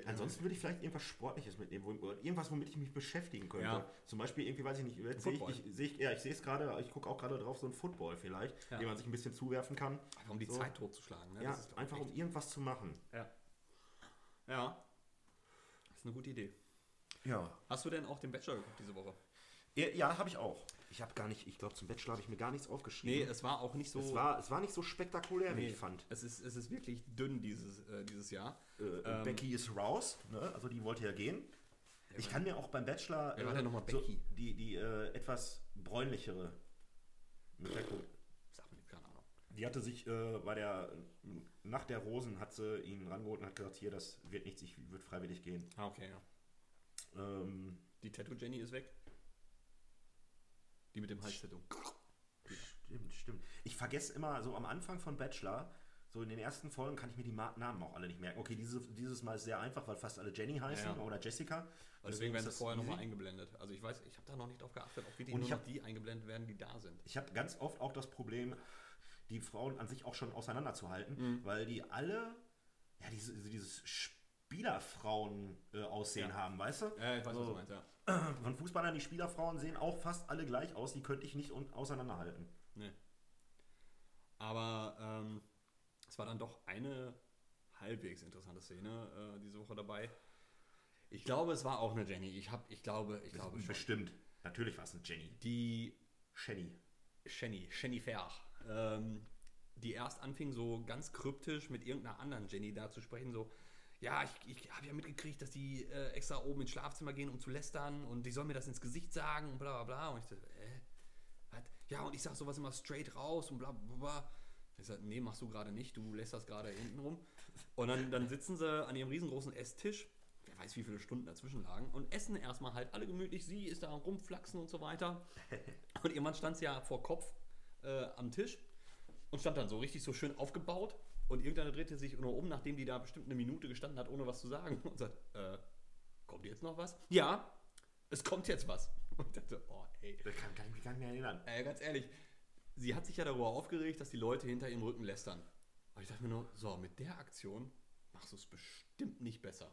Ansonsten würde ich vielleicht irgendwas Sportliches mitnehmen, wo, irgendwas, womit ich mich beschäftigen könnte. Ja. Zum Beispiel irgendwie, weiß ich nicht, jetzt sehe ich, ich, sehe ich, ja, ich sehe es gerade, ich gucke auch gerade drauf, so ein Football vielleicht, Ja. den man sich ein bisschen zuwerfen kann. Einfach um die So. Zeit totzuschlagen. Ne? Ja, einfach um irgendwas zu machen. Ja. Ja. Das ist eine gute Idee. Ja. Hast du denn auch den Bachelor geguckt diese Woche? Ja, habe ich auch. Ich habe gar nicht, ich glaube, zum Bachelor habe ich mir gar nichts Nee, aufgeschrieben. es war auch nicht so. es, war, es war nicht so spektakulär, wie nee, ich fand. Es ist, es ist wirklich dünn dieses, äh, dieses Jahr. Äh, Ähm, Becky ist raus, ne? also die wollte ja gehen. Ich kann mir auch beim Bachelor Wer war denn nochmal Becky? die, die äh, etwas bräunlichere. mit der Sag mir keine Ahnung. Die hatte sich äh, bei der nach der Rosen hat sie ihn rangeholt und hat gesagt, hier, das wird nichts, ich würde freiwillig gehen. Ah, okay, ja. Ähm, Die Tattoo Jenny ist weg. Die mit dem Hals-Tattoo. stimmt, stimmt. Ich vergesse immer so am Anfang von Bachelor, so in den ersten Folgen kann ich mir die Namen auch alle nicht merken. Okay, dieses, dieses Mal ist sehr einfach, weil fast alle Jenny heißen Ja, ja. oder Jessica. Deswegen werden ist sie vorher nochmal eingeblendet. Also ich weiß, ich habe da noch nicht drauf geachtet, ob Und ich hab- die eingeblendet werden, die da sind. Ich habe ganz oft auch das Problem, die Frauen an sich auch schon auseinanderzuhalten, weil die alle ja, diese, dieses Spielerfrauen-Aussehen Ja. haben, weißt du? Ja, ich weiß, was So. du meinst, ja. [clears throat] Von Fußballern, die Spielerfrauen sehen auch fast alle gleich aus, die könnte ich nicht auseinanderhalten. Nee. Aber ähm, es war dann doch eine halbwegs interessante Szene äh, diese Woche dabei. Ich glaube, es war auch eine Jenny. Ich, hab, ich glaube, ich glaube schon. Bestimmt. Natürlich war es eine Jenny. Die Shenny. Jenny, Jenny Ferch, ähm, die erst anfing so ganz kryptisch mit irgendeiner anderen Jenny da zu sprechen, so, ja, ich, ich habe ja mitgekriegt, dass die äh, extra oben ins Schlafzimmer gehen, um zu lästern und die sollen mir das ins Gesicht sagen und bla bla bla. Und ich dachte, äh, was? Ja, und ich sag sowas immer straight raus und bla bla bla. Ich sag, nee, machst du gerade nicht, du lässt das gerade hinten rum. Und dann, dann sitzen sie an ihrem riesengroßen Esstisch, wer weiß, wie viele Stunden dazwischen lagen, und essen erstmal halt alle gemütlich. Sie ist da rumflaxen und so weiter. [laughs] Und irgendwann stand sie ja vor Kopf äh, am Tisch und stand dann so richtig so schön aufgebaut. Und irgendeiner drehte sich nur um, nachdem die da bestimmt eine Minute gestanden hat, ohne was zu sagen. Und sagt, äh, kommt jetzt noch was? Ja, es kommt jetzt was. Und ich dachte, oh, ey. Da kann, kann ich mich gar nicht mehr erinnern. Ey, ganz ehrlich, sie hat sich ja darüber aufgeregt, dass die Leute hinter ihrem Rücken lästern. Aber ich dachte mir nur, so, mit der Aktion machst du es bestimmt nicht besser.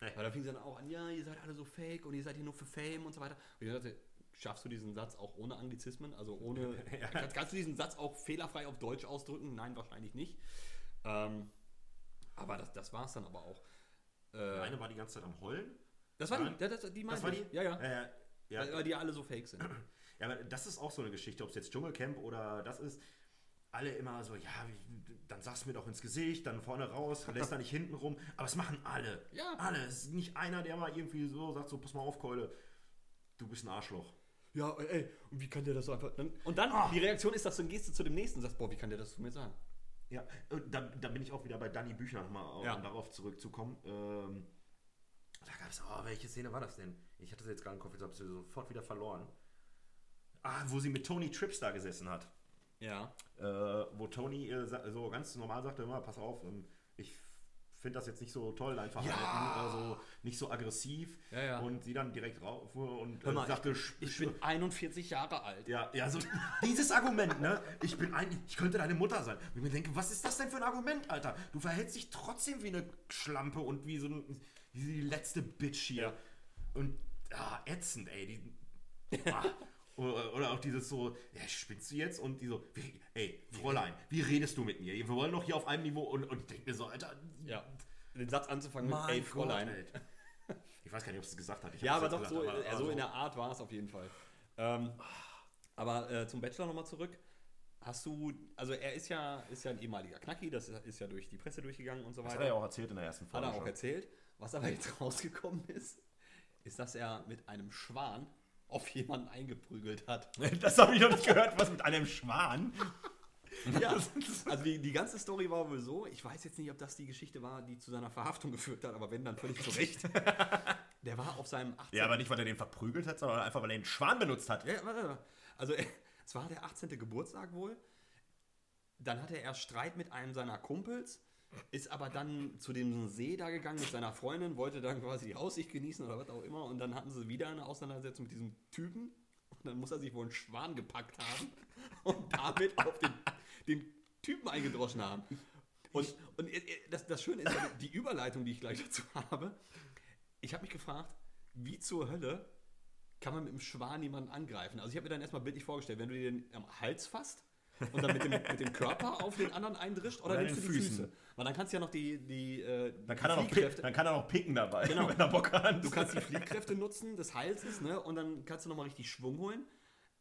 Nee. Weil da fing sie dann auch an, ja, ihr seid alle so fake und ihr seid hier nur für Fame und so weiter. Und ich dachte, schaffst du diesen Satz auch ohne Anglizismen? Also ohne. [laughs] kannst, kannst du diesen Satz auch fehlerfrei auf Deutsch ausdrücken? Nein, wahrscheinlich nicht. Ähm, aber das, das war es dann aber auch. Äh, Eine war die ganze Zeit am Heulen. das war die, das, die Das war die? Ja, ja. Äh, ja. Weil, weil die alle so fake sind. [clears throat] Ja, aber das ist auch so eine Geschichte, ob es jetzt Dschungelcamp oder das ist. Alle immer so, ja, dann sag's mir doch ins Gesicht, dann vorne raus, [laughs] lässt da nicht hinten rum. Aber es machen alle. Ja. Alle. Es ist nicht einer, der mal irgendwie so sagt, so, pass mal auf, Keule, du bist ein Arschloch. Ja, ey, und wie kann der das so einfach. Dann, und dann, Ah. die Reaktion ist, dass du gehst du zu dem nächsten und sagst, boah, wie kann der das zu mir sagen? Ja, und da, da bin ich auch wieder bei Danny Büchner nochmal, Ja. um darauf zurückzukommen. Ähm, da gab es, oh, welche Szene war das denn? Ich hatte sie jetzt gerade im Kopf, jetzt habe ich sofort wieder verloren. Ah, wo sie mit Tony Trips da gesessen hat. Ja. äh, wo Tony äh, so ganz normal sagte, immer, pass auf, ähm, ich finde das jetzt nicht so toll, Verhalten, Ja. also nicht so aggressiv. Ja, ja. Und sie dann direkt rauf und Hör mal, äh, sagte, Ich bin 41 Jahre alt. ja, ja, so dieses Argument, ne? Ich bin eigentlich, ich könnte deine Mutter sein. Und ich mir denke, was ist das denn für ein Argument, Alter? Du verhältst dich trotzdem wie eine Schlampe und wie so ein, wie die letzte Bitch hier. Und ah, ätzend, ey. Die, ah. Oder, oder auch dieses so, ja, spinnst du jetzt? Und die so, ey, Fräulein, wie redest du mit mir? Wir wollen doch hier auf einem Niveau und, und ich denk mir so, Alter, Ja. Den Satz anzufangen mit, ey, Gott, Fräulein. Alter. Ich weiß gar nicht, ob es gesagt hat. Ich Ja, aber doch, so, gesagt, äh, aber- so aber in der Art war es auf jeden Fall. Ähm, aber äh, zum Bachelor nochmal zurück. Hast du, also er ist ja, ist ja ein ehemaliger Knacki, das ist ja durch die Presse durchgegangen und so Das weiter. hat er ja auch erzählt in der ersten Hat Folge. er auch schon. erzählt. Was aber jetzt [laughs] rausgekommen ist, ist, dass er mit einem Schwan auf jemanden eingeprügelt hat. [laughs] Das habe ich noch nicht gehört, was mit einem Schwan. [laughs] Ja, also die, die ganze Story war wohl so, ich weiß jetzt nicht, ob das die Geschichte war, die zu seiner Verhaftung geführt hat, aber wenn, dann völlig zu Recht. [laughs] Der war auf seinem 18. Ja, aber nicht, weil er den verprügelt hat, sondern einfach, weil er den Schwan benutzt hat. Ja. Also, äh, es war der 18. Geburtstag wohl. Dann hatte er Streit mit einem seiner Kumpels, ist aber dann zu dem See da gegangen mit seiner Freundin, wollte dann quasi die Aussicht genießen oder was auch immer. Und dann hatten sie wieder eine Auseinandersetzung mit diesem Typen. Und dann muss er sich wohl einen Schwan gepackt haben und damit auf den, den Typen eingedroschen haben. Und, und das, das Schöne ist, die Überleitung, die ich gleich dazu habe. Ich habe mich gefragt, wie zur Hölle kann man mit dem Schwan jemanden angreifen. Also ich habe mir dann erstmal bildlich vorgestellt, wenn du dir den am Hals fasst und dann mit dem, mit dem Körper auf den anderen eindrischt oder, Oder nimmst du den die Füßen. Füße. Weil dann kannst du ja noch die, die, äh, Dann kann, er noch pick, Fliehkräfte, dann kann er noch picken dabei, Genau. [laughs] wenn er Bock hat. du kannst die Fliehkräfte nutzen des Halses, ne? Und dann kannst du nochmal richtig Schwung holen.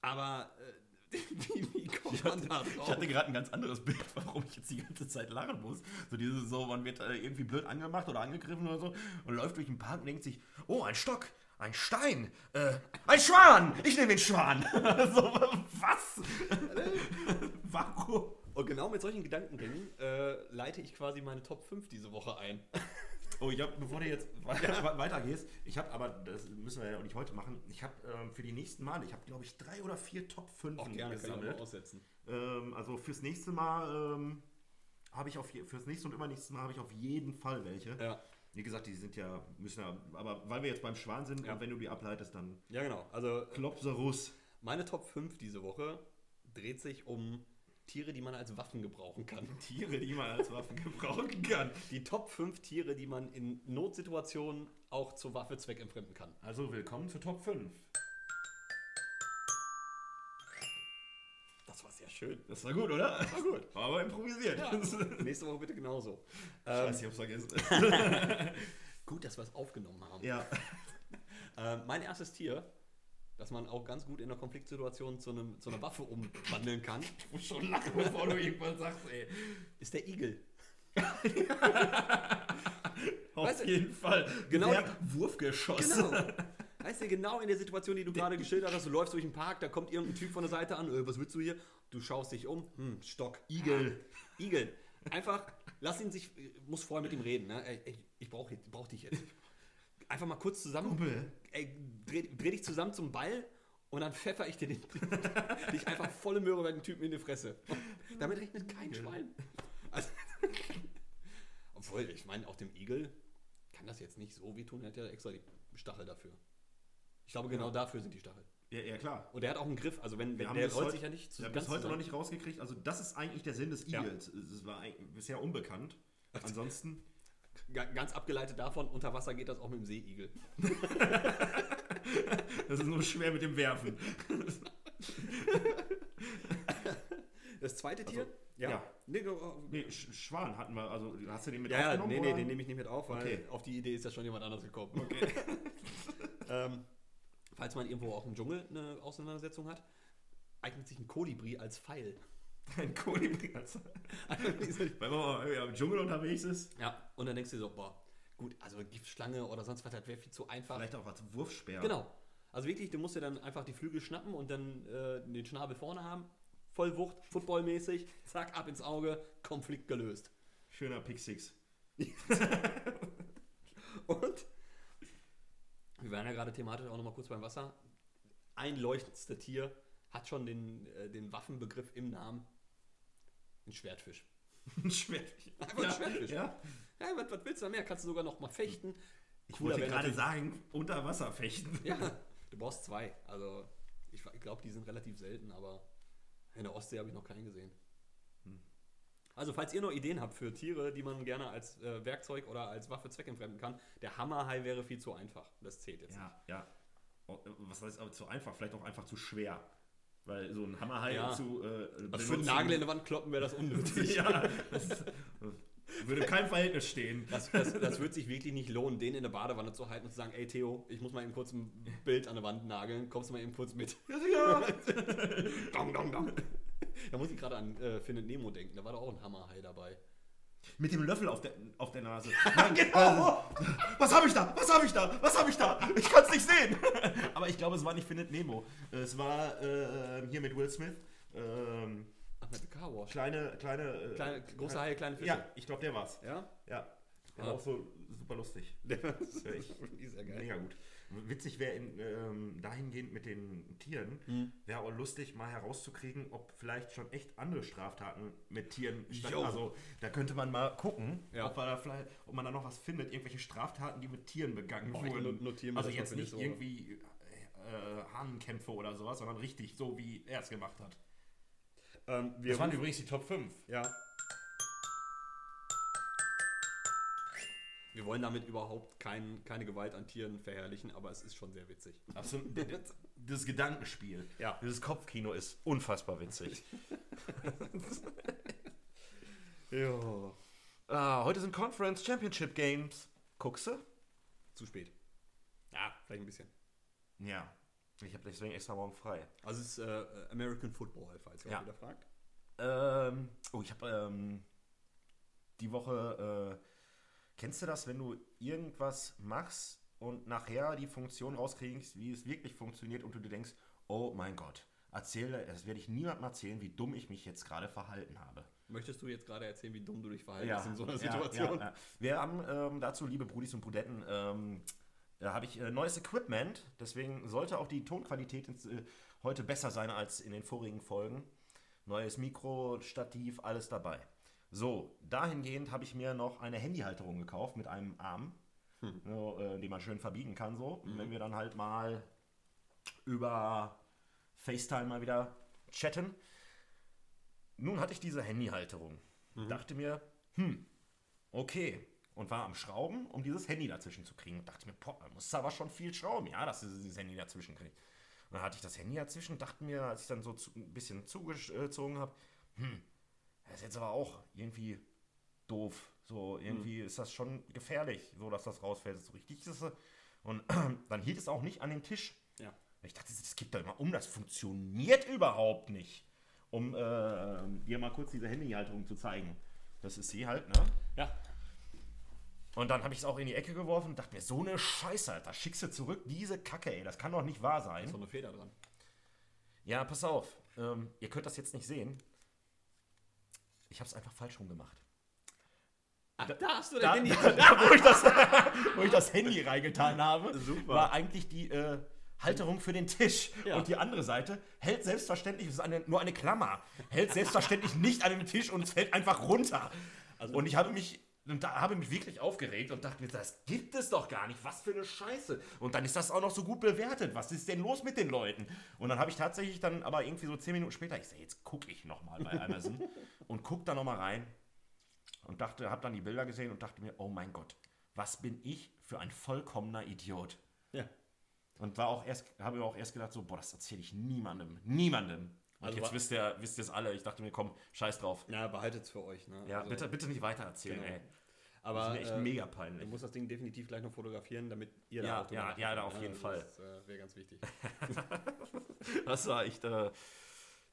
Aber äh, [laughs] wie, wie kommt man da Ich drauf? hatte gerade ein ganz anderes Bild, [laughs] warum ich jetzt die ganze Zeit lachen muss. So dieses so, man wird äh, irgendwie blöd angemacht oder angegriffen oder so und läuft durch den Park und denkt sich, oh, ein Stock, ein Stein, äh, ein Schwan, ich nehme den Schwan. [laughs] so, was? [laughs] warum? Und genau mit solchen Gedankengängen äh, leite ich quasi meine Top 5 diese Woche ein. [laughs] Oh, ich hab, bevor du jetzt weiter, weitergehst, ich habe aber, das müssen wir ja auch nicht heute machen, ich habe ähm, für die nächsten Male, ich habe glaube ich drei oder vier Top 5 Auch gerne kann ich gesammelt. aussetzen. Ähm, also fürs nächste Mal ähm, habe ich auf je, fürs nächste und übernächste Mal habe ich auf jeden Fall welche. Ja. Wie gesagt, die sind ja, müssen ja, aber weil wir jetzt beim Schwan sind Ja. und wenn du die ableitest, dann Ja, genau. Also Klopserus. meine Top 5 diese Woche dreht sich um Tiere, die man als Waffen gebrauchen kann. [laughs] Tiere, die man als Waffen gebrauchen kann. Die Top 5 Tiere, die man in Notsituationen auch zur Waffe zweckentfremden kann. Also willkommen zu Top 5. schön. Das war gut, oder? War gut. [laughs] War aber improvisiert. Ja, nächste Woche bitte genauso. Scheiße, Ähm, ich hab's vergessen. [laughs] gut, dass wir es aufgenommen haben. ja. [laughs] Ähm, mein erstes Tier, das man auch ganz gut in einer Konfliktsituation zu, einem, zu einer Waffe umwandeln kann, Ich muss schon lachen, bevor du irgendwas sagst, ey. ist der Igel. Auf Weißt du, jeden Fall. genau Der Wurfgeschoss. Genau. Weißt du, genau in der Situation, die du gerade geschildert hast, du läufst durch den Park, da kommt irgendein Typ von der Seite an, äh, was willst du hier? Du schaust dich um, hm, Stock, Igel. Igel. Einfach, lass ihn sich, muss vorher mit ihm reden, ne? Ey, ey, ich brauche brauch dich jetzt. Einfach mal kurz zusammen, Kumpel. ey, dreh, dreh dich zusammen zum Ball und dann pfeffer ich dir den, [laughs] dich einfach volle Möhre bei den Typen in die Fresse. Damit rechnet kein Schwein. Also, [laughs] obwohl, ich meine, auch dem Igel kann das jetzt nicht so wehtun, er hat ja extra die Stachel dafür. Ich glaube, genau Ja. dafür sind die Stacheln. Ja, ja, klar. Und der hat auch einen Griff, also wenn, Wir wenn haben der rollt sich ja nicht zu Ich habe ganz bis heute noch zusammen. nicht rausgekriegt. Also, das ist eigentlich der Sinn des Ja. Igels. Es war bisher unbekannt. Ansonsten. Ga- Ganz abgeleitet davon, unter Wasser geht das auch mit dem Seeigel. [laughs] Das ist nur schwer mit dem Werfen. Das zweite Tier? ja. Nee, go- Nee, Sch Schwan hatten wir. Also, hast du den mit ja, ja, aufgenommen? nee, nee, oder? den nehme ich nicht mit auf, weil Okay. auf die Idee ist ja schon jemand anders gekommen. Okay. [laughs] ähm, falls man irgendwo auch im Dschungel eine Auseinandersetzung hat, eignet sich ein Kolibri als Pfeil. [laughs] Ein Kolibri. Also, [laughs] Weil man mal im Dschungel unterwegs ist. ja, und dann denkst du dir so, boah, gut, also Giftschlange oder sonst was, das wäre viel zu einfach. Vielleicht auch als Wurfspeer. Genau. Also wirklich, du musst dir dann einfach die Flügel schnappen und dann äh, den Schnabel vorne haben. Voll Wucht, footballmäßig, zack, ab ins Auge, Konflikt gelöst. Schöner Pick Six. [laughs] Und waren ja gerade thematisch auch nochmal kurz beim Wasser. Ein leuchtendste Tier hat schon den, äh, den Waffenbegriff im Namen. Ein Schwertfisch. [laughs] Ein Schwertfisch. Einfach ein Schwertfisch. Ja. Ja, was, was willst du da mehr? Kannst du sogar noch mal fechten. Ich Cooler wollte gerade sagen, unter Wasser fechten. Ja, du brauchst zwei. Also, ich, ich glaube, die sind relativ selten, aber in der Ostsee habe ich noch keinen gesehen. Also, falls ihr noch Ideen habt für Tiere, die man gerne als äh, Werkzeug oder als Waffe zweckentfremden kann, der Hammerhai wäre viel zu einfach. Das zählt jetzt Ja, ja. Oh, Was heißt aber zu einfach? Vielleicht auch einfach zu schwer. Weil so ein Hammerhai Ja. zu. Äh, nicht. Also für einen Nagel in der Wand kloppen wäre das unnötig. [laughs] ja, das ist- würde in keinem Verhältnis stehen. Das, das, das wird sich wirklich nicht lohnen, den in der Badewanne zu halten und zu sagen, ey Theo, ich muss mal eben kurz ein Bild an der Wand nageln, kommst du mal eben kurz mit. Ja, [laughs] dong, dong, dong. [laughs] Da muss ich gerade an äh, Findet Nemo denken, da war doch auch ein Hammerhai dabei. Mit dem Löffel auf der, auf der Nase. [laughs] Nein, genau. Was habe ich da? Was habe ich da? Was habe ich da? Ich kann es nicht sehen. [laughs] Aber ich glaube, es war nicht Findet Nemo. Es war äh, hier mit Will Smith. Ähm, Ach, mit Car Wash. kleine, kleine. Äh, Kleine, große Haie, kleine Fische. Ja, ich glaube, der war's. Ja? Ja. Der Ah. war auch so super lustig. Der ist ja geil. Mega gut. Witzig wäre ähm, dahingehend mit den Tieren, Hm. wäre auch lustig, mal herauszukriegen, ob vielleicht schon echt andere Straftaten mit Tieren statt. Jo. Also da könnte man mal gucken, Ja. ob, man da vielleicht, ob man da noch was findet, irgendwelche Straftaten, die mit Tieren begangen Boah, ich wurden. also jetzt nicht Woche. irgendwie äh, Hahnenkämpfe oder sowas, sondern richtig so, wie er es gemacht hat. Ähm, wir Das waren übrigens die Top 5. Ja. Wir wollen damit überhaupt kein, keine Gewalt an Tieren verherrlichen, aber es ist schon sehr witzig. Absolut. das [laughs] Gedankenspiel, Ja. dieses Kopfkino ist unfassbar witzig. [laughs] Ja. Ah, heute sind Conference Championship Games. Guckst du? Zu spät. Ja, vielleicht ein bisschen. Ja. Ich habe deswegen extra morgen frei. Also es ist äh, American Football, falls ihr Ja. wieder fragt. Ähm, oh, ich habe ähm, die Woche. Äh, kennst du das, wenn du irgendwas machst und nachher die Funktion rauskriegst, wie es wirklich funktioniert und du dir denkst, oh mein Gott, erzähle, das werde ich niemandem erzählen, wie dumm ich mich jetzt gerade verhalten habe. Möchtest du jetzt gerade erzählen, wie dumm du dich verhaltest in so einer ja, Situation? Ja, ja. Wir haben ähm, dazu, liebe Brudis und Brudetten, ähm, da habe ich äh, neues Equipment, deswegen sollte auch die Tonqualität ins, äh, heute besser sein als in den vorigen Folgen. Neues Mikro, Stativ, alles dabei. So, dahingehend habe ich mir noch eine Handyhalterung gekauft mit einem Arm, so, äh, den man schön verbiegen kann, so. Und Wenn wir dann halt mal über FaceTime mal wieder chatten. Nun hatte ich diese Handyhalterung. Dachte mir, hm, okay. Und war am Schrauben, um dieses Handy dazwischen zu kriegen. Und dachte mir, boah, man muss aber schon viel schrauben, ja, dass du dieses Handy dazwischen kriegst. Und dann hatte ich das Handy dazwischen und dachte mir, als ich dann so zu, ein bisschen zugezogen habe, hm, das ist jetzt aber auch irgendwie doof. So, irgendwie ist das schon gefährlich, so dass das rausfällt. So richtig ist es. Und [clears throat] dann hielt es auch nicht an dem Tisch. Ja. Ich dachte, das gibt doch immer um, das funktioniert überhaupt nicht. Um äh, dir mal kurz diese Handyhalterung zu zeigen. Das ist sie halt, ne? Ja. Und dann habe ich es auch in die Ecke geworfen und dachte mir, so eine Scheiße, Alter, schickst du zurück, diese Kacke, ey, das kann doch nicht wahr sein. Ist noch eine Feder dran. Ja, pass auf, ähm, ihr könnt das jetzt nicht sehen. Ich habe es einfach falsch rum gemacht. Ach, da, hast du Da, dein Handy. [laughs] da, wo, ich das, wo ich das Handy reingetan habe, Super. war eigentlich die äh, Halterung für den Tisch. Ja. Und die andere Seite hält selbstverständlich, das ist eine, nur eine Klammer, hält selbstverständlich nicht an dem Tisch und es fällt einfach runter. Also- und ich habe mich, und da habe mich wirklich aufgeregt und dachte mir, das gibt es doch gar nicht. Was für eine Scheiße. Und dann ist das auch noch so gut bewertet. Was ist denn los mit den Leuten? Und dann habe ich tatsächlich dann aber irgendwie so zehn Minuten später, ich sage, jetzt gucke ich nochmal bei Amazon [laughs] und gucke da nochmal rein und dachte, habe dann die Bilder gesehen und dachte mir, oh mein Gott, was bin ich für ein vollkommener Idiot. Ja. Und war auch erst, habe mir auch erst gedacht, so, boah, das erzähle ich niemandem. Niemandem. Und Also jetzt wisst ihr, wisst ihr es alle. Ich dachte mir, komm, scheiß drauf. Na, behaltet es für euch. Ne? Ja, Also, bitte, bitte nicht weiter erzählen, Genau. ey. Aber das ist mir echt äh, mega Du peinlich. musst das Ding definitiv gleich noch fotografieren, damit ihr Ja, auch ja, ja, da auf ne? jeden Fall. Das äh, wäre ganz wichtig. [laughs] [laughs] Das war echt äh,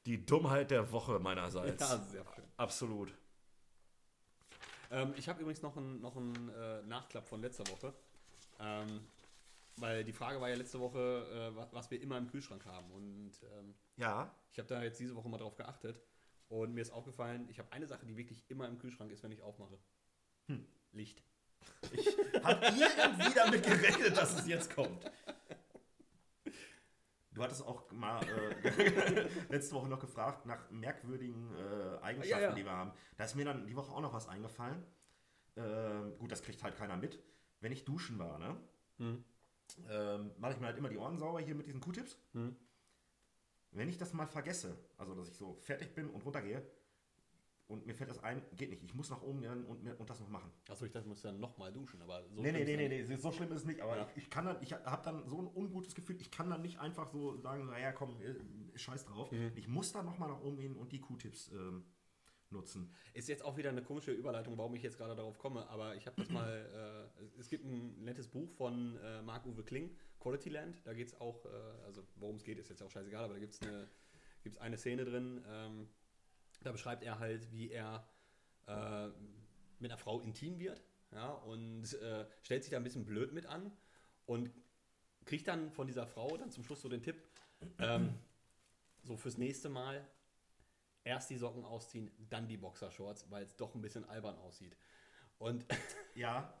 die Dummheit der Woche meinerseits. Ja, sehr schön. Absolut. Ähm, ich habe übrigens noch einen noch einen, äh, Nachklapp von letzter Woche. Ähm, weil die Frage war ja letzte Woche, äh, was, wir immer im Kühlschrank haben. Und ähm, Ja, ich habe da jetzt diese Woche mal drauf geachtet. Und mir ist aufgefallen, ich habe eine Sache, die wirklich immer im Kühlschrank ist, wenn ich aufmache. Hm. Licht. hab irgendwie damit gerechnet, dass es jetzt kommt. Du hattest auch mal äh, [laughs] letzte Woche noch gefragt nach merkwürdigen äh, Eigenschaften, Ja, ja. die wir haben. Da ist mir dann die Woche auch noch was eingefallen. Ähm, gut, das kriegt halt keiner mit. Wenn ich duschen war, ne? Hm. Ähm, mache ich mir halt immer die Ohren sauber hier mit diesen Q-Tips. Hm. Wenn ich das mal vergesse, also dass ich so fertig bin und runtergehe und mir fällt das ein, geht nicht. Ich muss nach oben gehen und, und das noch machen. Achso, ich dachte, du musst dann nochmal duschen, aber so Nee, nee, nee, nee, nee, so schlimm ist es nicht, aber Ja. ich, ich kann dann, ich habe dann so ein ungutes Gefühl, ich kann dann nicht einfach so sagen, naja, komm, äh, scheiß drauf. Mhm. Ich muss dann nochmal nach oben gehen und die Q-Tips ähm, nutzen. Ist jetzt auch wieder eine komische Überleitung, warum ich jetzt gerade darauf komme, aber ich habe das mal, äh, es gibt ein nettes Buch von äh, Marc-Uwe Kling, Quality Land, da geht es auch, äh, also worum es geht, ist jetzt auch scheißegal, aber da gibt es eine, gibt's eine Szene drin, ähm, da beschreibt er halt, wie er äh, mit einer Frau intim wird ja, und äh, stellt sich da ein bisschen blöd mit an und kriegt dann von dieser Frau dann zum Schluss so den Tipp, ähm, so fürs nächste Mal erst die Socken ausziehen, dann die Boxershorts, weil es doch ein bisschen albern aussieht. Und, [laughs] Ja,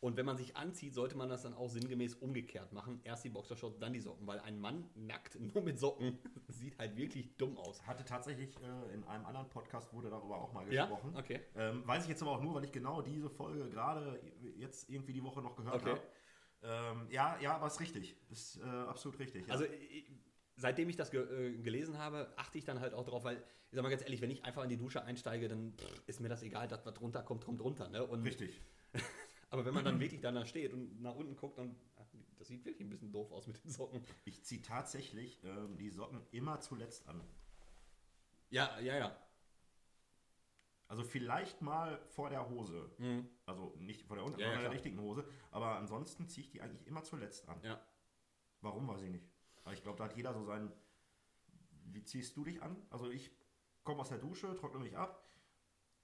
und wenn man sich anzieht, sollte man das dann auch sinngemäß umgekehrt machen. Erst die Boxershorts, dann die Socken, weil ein Mann nackt nur mit Socken [laughs] sieht halt wirklich dumm aus. hatte tatsächlich äh, in einem anderen Podcast wurde darüber auch mal Ja? gesprochen. Okay. Ähm, weiß ich jetzt aber auch nur, weil ich genau diese Folge gerade jetzt irgendwie die Woche noch gehört Okay. habe. Ähm, ja, ja, aber ist richtig. Ist äh, absolut richtig. Ja. Also ich- seitdem ich das ge äh, gelesen habe, achte ich dann halt auch drauf, weil, ich sag mal ganz ehrlich, wenn ich einfach in die Dusche einsteige, dann pff, ist mir das egal, dass was runter kommt, kommt runter. Ne? Und, richtig. [laughs] aber wenn man dann wirklich dann da steht und nach unten guckt, dann ach, das sieht wirklich ein bisschen doof aus mit den Socken. Ich ziehe tatsächlich ähm, die Socken immer zuletzt an. Ja, ja, ja. Also vielleicht mal vor der Hose. Mhm. Also nicht vor der, unter Ja, ja, vor der richtigen Hose. Aber ansonsten ziehe ich die eigentlich immer zuletzt an. Ja. Warum, weiß ich nicht. Aber ich glaube, da hat jeder so seinen... Wie ziehst du dich an? Also ich komme aus der Dusche, trockne mich ab,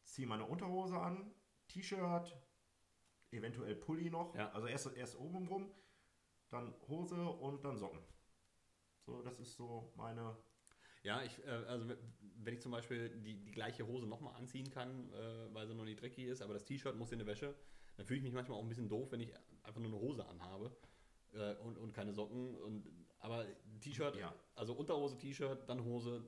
ziehe meine Unterhose an, T-Shirt, eventuell Pulli noch. Ja. Also erst, erst oben rum, dann Hose und dann Socken. So, das ist so meine... Ja, ich, äh, also wenn ich zum Beispiel die, die gleiche Hose nochmal anziehen kann, äh, weil sie noch nicht dreckig ist, aber das T-Shirt muss in die Wäsche, dann fühle ich mich manchmal auch ein bisschen doof, wenn ich einfach nur eine Hose anhabe äh, und, und keine Socken. Und, aber T-Shirt, Ja. also Unterhose, T-Shirt, dann Hose,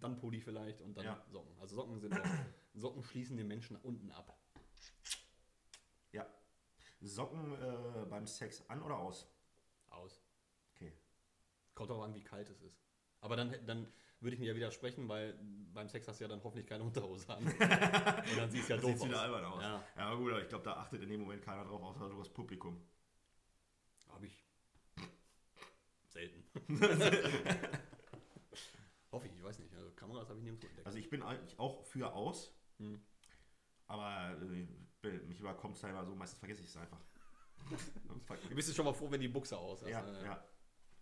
dann Pulli vielleicht und dann Ja. Socken. Also Socken sind [clears throat] Socken schließen den Menschen unten ab. Ja. Socken äh, beim Sex an oder aus? Aus. Okay. Kommt auch an, wie kalt es ist. Aber dann, dann würde ich mir ja widersprechen, weil beim Sex hast du ja dann hoffentlich keine Unterhose an. [laughs] und dann sieht es ja doof sieht aus. wieder albern aus. Ja. Ja, gut, aber ich glaube, da achtet in dem Moment keiner drauf, außer das Publikum. Habe ich. [laughs] Hoffe ich, ich weiß nicht. Also Kameras habe ich nirgendwo entdeckt. Also ich bin eigentlich auch für aus, Hm. aber äh, mich überkommt es immer so, meistens vergesse ich es einfach. [laughs] Du bist jetzt schon mal froh, wenn die Buchse aus ist. ja, äh, ja.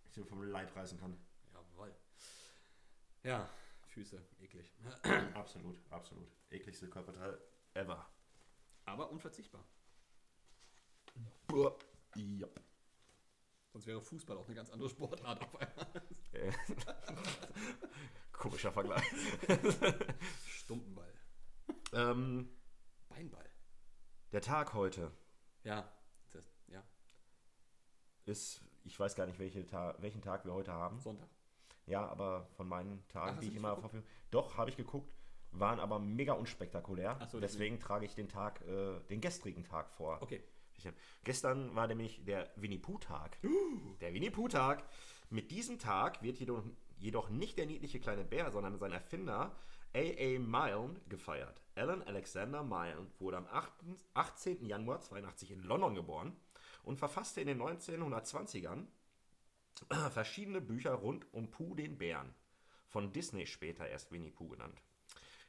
Ich den vom Leib reißen kann. Jawohl. Ja, Füße, eklig. [clears throat] Absolut, absolut. Ekligste Körperteil ever. Aber unverzichtbar. Ja. Sonst wäre Fußball auch eine ganz andere Sportart auf einmal. Äh, [laughs] Komischer Vergleich. Stumpenball. ähm, Beinball. der Tag heute Ja. Das, ja. ist, ich weiß gar nicht, welche Ta welchen Tag wir heute haben. Sonntag. Ja, aber von meinen Ach, Tagen, hast die ich immer verfüge. Doch, habe ich geguckt, waren aber mega unspektakulär. Ach so, deswegen trage ich den Tag, äh, den gestrigen Tag vor. Okay. Hab, gestern war nämlich der Winnie Pooh-Tag. [gasps] Der Winnie Pooh-Tag. Mit diesem Tag wird jedoch, jedoch nicht der niedliche kleine Bär, sondern sein Erfinder A.A. Milne gefeiert. Alan Alexander Milne wurde am 8. 18. Januar 82 in London geboren und verfasste in den 1920ern [clears throat] verschiedene Bücher rund um Pooh den Bären. Von Disney später erst Winnie Pooh genannt.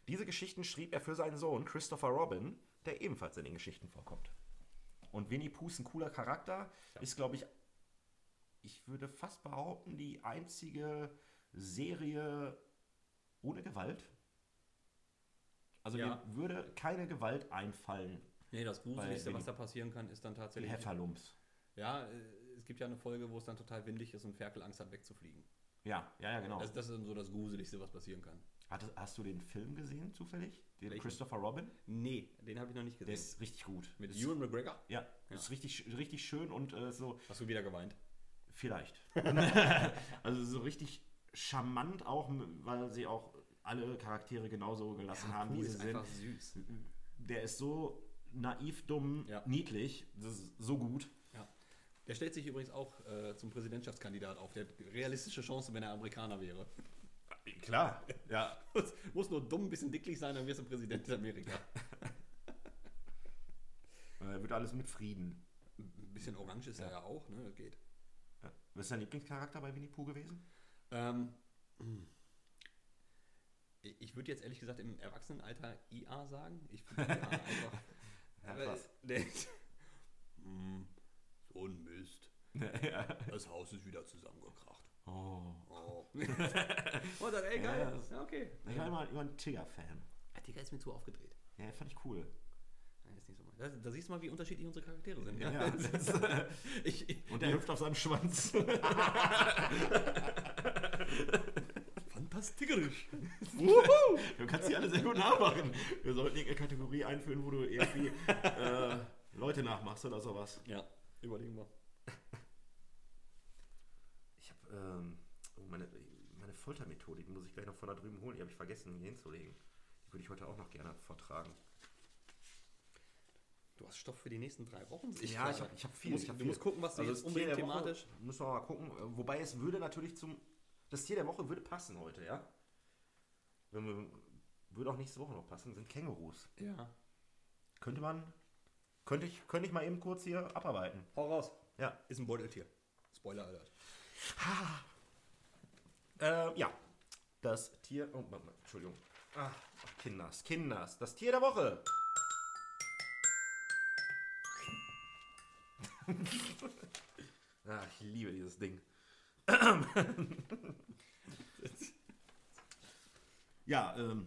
Diese Geschichten schrieb er für seinen Sohn Christopher Robin, der ebenfalls in den Geschichten vorkommt. Und Winnie Pooh ist ein cooler Charakter, ist, glaube ich, ich würde fast behaupten, die einzige Serie ohne Gewalt. Also Ja. mir würde keine Gewalt einfallen. Nee, das Gruseligste, was da passieren kann, ist dann Die tatsächlich. Hefferlumps. Ja, äh, es gibt ja eine Folge, wo es dann total windig ist und Ferkel Angst hat, wegzufliegen. Ja, ja, ja, genau. Das, das ist dann so das Gruseligste, was passieren kann. Hattest, hast du den Film gesehen, zufällig? Den Welchen? Christopher Robin? Nee, den habe ich noch nicht Der gesehen. ist richtig gut. Mit ist, Ewan McGregor? Ja, ist richtig, richtig schön und äh, so Hast du wieder geweint? Vielleicht. [laughs] [laughs] also so richtig charmant auch, weil sie auch alle Charaktere genauso gelassen haben, wie Pooh sie ist sind. einfach süß. Der ist so naiv, dumm, Ja. niedlich. Das ist so gut. Ja. Der stellt sich übrigens auch äh, zum Präsidentschaftskandidat auf. Der hat realistische Chancen, wenn er Amerikaner wäre. Klar, [laughs] ja. Muss- Muss nur dumm, ein bisschen dicklich sein, dann wirst du Präsident Amerika. [laughs] Äh, wird alles mit Frieden. Ein bisschen orange ist er ja auch, ne? Das geht. Ja. Was ist dein Lieblingscharakter bei Winnie Pooh gewesen? Ähm, ich würde jetzt ehrlich gesagt im Erwachsenenalter IA sagen. Ich finde IA [laughs] einfach. Ja, weil krass. der- Hm, so ein Mist. ja. Das Haus ist wieder zusammengekracht. Oh. Oh. Und dann, ey, geil. Ja, das- Ja, okay. Ich war immer, immer ein Tigger-Fan. Der Tiger ist mir zu aufgedreht. Ja, fand ich cool. Ja, ist nicht so Da, da siehst du mal, wie unterschiedlich unsere Charaktere sind. Ja, [laughs] das ist, ich, ich, und er hüpft auf seinem Schwanz. [laughs] fantastisch. Du kannst die alle sehr gut nachmachen. Wir sollten irgendeine Kategorie einführen, wo du irgendwie äh, Leute nachmachst oder sowas. Ja, überlegen wir. Ich ähm, oh, meine, meine Foltermethode, die muss ich gleich noch von da drüben holen. Die habe ich vergessen, hier hinzulegen. Die würde ich heute auch noch gerne vortragen. Du hast Stoff für die nächsten drei Wochen. sehe ja, ich habe ich hab viel. Du musst, ich hab du viel. musst gucken, was du Also jetzt unbedingt der Woche thematisch. Müssen wir mal gucken. Wobei es würde natürlich zum. Das Tier der Woche würde passen heute, ja? Wenn wir, würde auch nächste Woche noch passen, sind Kängurus. Ja. Könnte man. Könnte ich, könnte ich mal eben kurz hier abarbeiten. Hau raus. Ja. Ist ein Beuteltier. Spoiler Alert. Äh, ja. Das Tier. Oh, Mann, Mann, Entschuldigung. Ach, Kinders, Kinders. Das Tier der Woche. [laughs] ah, ich liebe dieses Ding. [laughs] ja, ähm,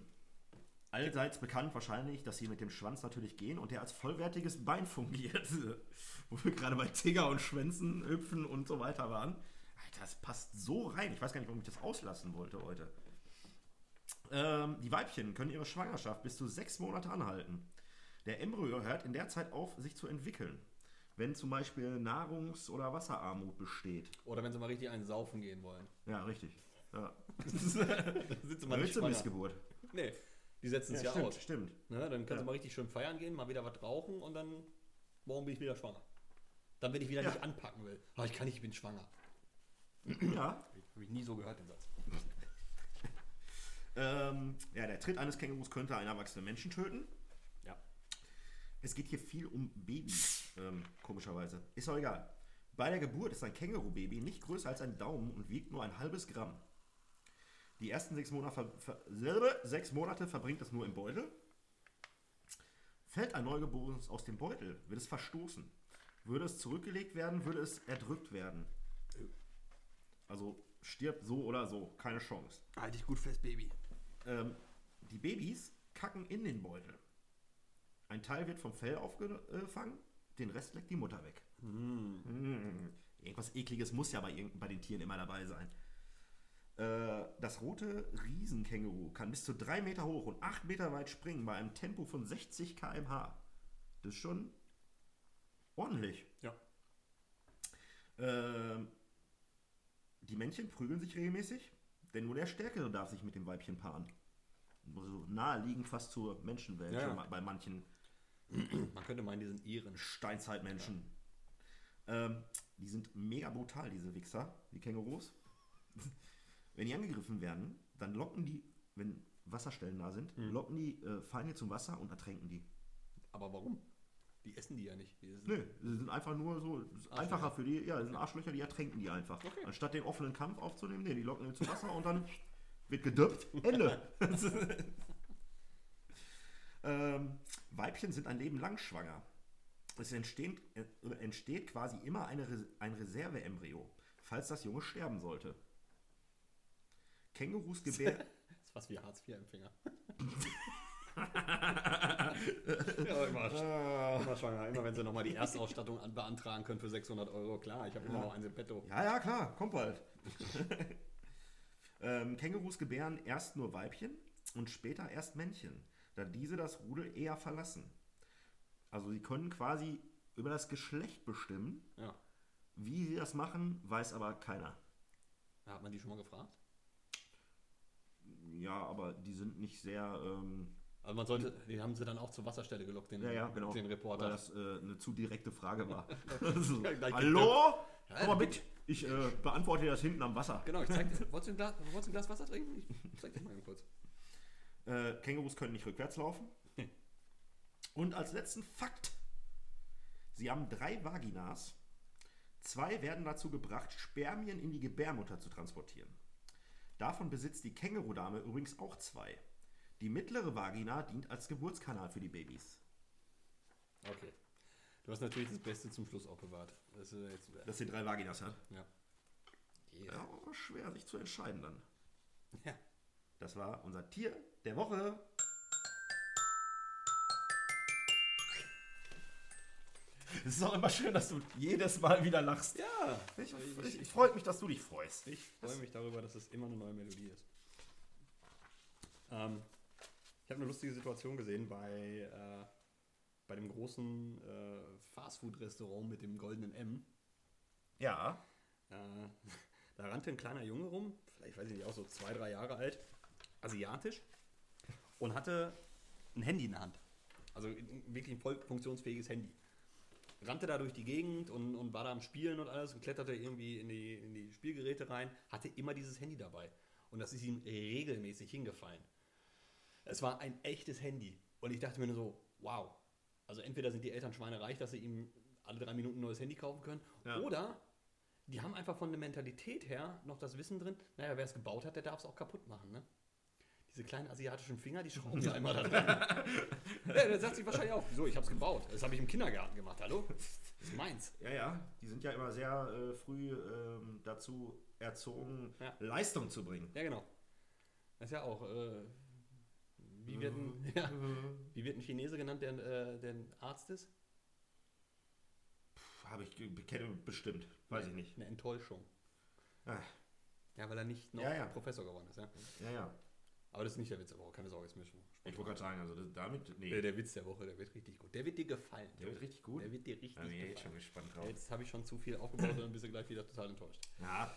allseits bekannt wahrscheinlich, dass sie mit dem Schwanz natürlich gehen und der als vollwertiges Bein fungiert. [laughs] Wo wir gerade bei Tiger und Schwänzen hüpfen und so weiter waren. Das passt so rein. Ich weiß gar nicht, warum ich das auslassen wollte heute. Ähm, die Weibchen können ihre Schwangerschaft bis zu sechs Monate anhalten. Der Embryo hört in der Zeit auf, sich zu entwickeln. Wenn zum Beispiel Nahrungs- oder Wasserarmut besteht. Oder wenn sie mal richtig einen saufen gehen wollen. Ja, richtig. Ja. [laughs] Sind sie mal nicht. Missgeburt? Nee, die setzen es ja, stimmt, aus. stimmt. Ne, dann kannst Ja. du mal richtig schön feiern gehen, mal wieder was rauchen und dann morgen bin ich wieder schwanger. Dann, wenn ich wieder Ja. nicht anpacken will. Aber ich kann nicht, ich bin schwanger. Ja. Habe ich nie so gehört, den Satz. [laughs] Ähm, ja, der Tritt eines Kängurus könnte einen erwachsenen Menschen töten. Ja. Es geht hier viel um Babys, ähm, komischerweise. Ist auch egal. Bei der Geburt ist ein Känguru-Baby nicht größer als ein Daumen und wiegt nur ein halbes Gramm. Die ersten sechs Monate, ver ver selbe sechs Monate verbringt es nur im Beutel. Fällt ein Neugeborenes aus dem Beutel, wird es verstoßen. Würde es zurückgelegt werden, würde es erdrückt werden. Also stirbt so oder so, keine Chance. Halt dich gut fest, Baby. Ähm, die Babys kacken in den Beutel. Ein Teil wird vom Fell aufgefangen, den Rest leckt die Mutter weg. Mm. Irgendwas ekliges muss ja bei, bei den Tieren immer dabei sein. Äh, das rote Riesenkänguru kann bis zu 3 Meter hoch und 8 Meter weit springen bei einem Tempo von 60 km/h. Das ist schon ordentlich. Ja. Ähm, die Männchen prügeln sich regelmäßig, denn nur der Stärkere darf sich mit dem Weibchen paaren. Also naheliegend fast zur Menschenwelt Ja, ja. bei manchen [clears throat] Man könnte meinen, die sind Iren. Steinzeitmenschen. Ähm, die sind mega brutal, diese Wichser, die Kängurus. [laughs] wenn die angegriffen werden, dann locken die, wenn Wasserstellen da sind, Mhm. locken die äh, Feinde zum Wasser und ertränken die. Aber warum? Die essen die ja nicht. Die Nö, sie sind einfach nur so einfacher für die, ja, das sind Arschlöcher, die ertränken die einfach. Okay. Anstatt den offenen Kampf aufzunehmen, nee, die locken die zu Wasser und dann wird gedippt, Ende. [laughs] ähm, Weibchen sind ein Leben lang schwanger. Es entsteht, äh, entsteht quasi immer eine, ein Reserveembryo, falls das Junge sterben sollte. Kängurus gebären. [laughs] Das ist fast wie Hartz-IV-Empfänger. [laughs] [laughs] ja, immer, immer schwanger. Immer wenn sie nochmal die Erstausstattung an, beantragen können für 600 Euro. Klar, ich habe immer noch eins im Petto. Ja, ja, klar, kommt bald. [laughs] ähm, Kängurus gebären erst nur Weibchen und später erst Männchen, da diese das Rudel eher verlassen. Also sie können quasi über das Geschlecht bestimmen, Ja. Wie sie das machen, weiß aber keiner. Hat man die schon mal gefragt? Ja, aber die sind nicht sehr. Ähm, Also man sollte, die haben sie dann auch zur Wasserstelle gelockt, den, ja, ja, genau. den Reporter. Weil das äh, eine zu direkte Frage war. [laughs] so, gleich Hallo? Komm mal mit. Ich äh, beantworte das hinten am Wasser. Genau, ich zeig dir. Wolltest du ein Glas, wolltest du ein Glas Wasser trinken? Ich zeig dir mal kurz. Äh, Kängurus können nicht rückwärts laufen. [laughs] Und als letzten Fakt: Sie haben drei Vaginas. Zwei werden dazu gebracht, Spermien in die Gebärmutter zu transportieren. Davon besitzt die Kängurudame übrigens auch zwei. Die mittlere Vagina dient als Geburtskanal für die Babys. Okay. Du hast natürlich das Beste zum Schluss auch bewahrt. Das ist jetzt, Dass sie drei Vaginas hat. ja. Ja, aber schwer sich zu entscheiden dann. ja. Das war unser Tier der Woche. Es ist auch immer schön, dass du jedes Mal wieder lachst. Ja, Ich, ich, ich, freut mich, dass du dich freust. ich freue mich darüber, dass es immer eine neue Melodie ist. Ähm, habe eine lustige Situation gesehen bei, äh, bei dem großen äh, Fastfood-Restaurant mit dem goldenen M. Ja. Äh, [laughs] da rannte ein kleiner Junge rum, vielleicht weiß ich nicht, auch so zwei, drei Jahre alt, asiatisch, und hatte ein Handy in der Hand. Also wirklich ein voll funktionsfähiges Handy. Rannte da durch die Gegend und, und war da am Spielen und alles und kletterte irgendwie in die, in die Spielgeräte rein, hatte immer dieses Handy dabei. Und das ist ihm regelmäßig hingefallen. Es war ein echtes Handy. Und ich dachte mir nur so, wow. Also entweder sind die Eltern schweinereich, dass sie ihm alle drei Minuten ein neues Handy kaufen können, Ja. oder die haben einfach von der Mentalität her noch das Wissen drin, naja, wer es gebaut hat, der darf es auch kaputt machen, ne? Diese kleinen asiatischen Finger, die schrauben ja immer da dran. [laughs] ja, der sagt sich wahrscheinlich auch, wieso, ich habe es gebaut. Das habe ich im Kindergarten gemacht, hallo? Das ist meins. Ja, ja. Die sind ja immer sehr äh, früh ähm, dazu erzogen, Ja. Leistung zu bringen. Ja, genau. Das ist ja auch, äh, wie, wird ein, ja, wie wird ein Chinese genannt, der, äh, der ein Arzt ist? Habe ich kenne bestimmt. Weiß ich nicht. Eine Enttäuschung. Ah, Ja, weil er nicht noch Ja, ja. Professor geworden ist, ja. ja, ja. Aber das ist nicht der Witz, aber keine Sorge, ist mir schon. Ich wollte gerade sagen, also das, damit. Nee. Der, der Witz der Woche, der wird richtig gut. Der wird dir gefallen. Der wird richtig gut. Der wird dir richtig Da bin ich jetzt schon gefallen. gespannt drauf. Jetzt habe ich schon zu viel aufgebaut und dann bist du gleich wieder total enttäuscht. Ja.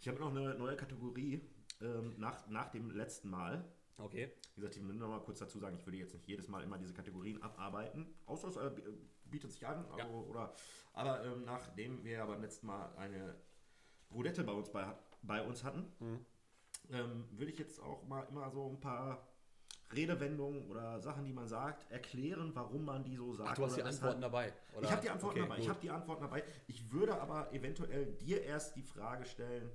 Ich habe noch eine neue Kategorie ähm, nach, nach dem letzten Mal. Okay. Wie gesagt, ich will noch mal kurz dazu sagen, ich würde jetzt nicht jedes Mal immer diese Kategorien abarbeiten, außer es äh, b- bietet sich an. Also, Ja. oder, aber ähm, nachdem wir ja beim letzten Mal eine Roulette bei uns, bei, bei uns hatten, Mhm. ähm, würde ich jetzt auch mal immer so ein paar Redewendungen oder Sachen, die man sagt, erklären, warum man die so sagt. Ach, du hast die Antworten dabei. Oder? ich habe die Antworten Okay, dabei. Ich gut. habe die Antworten dabei. Ich würde aber eventuell dir erst die Frage stellen,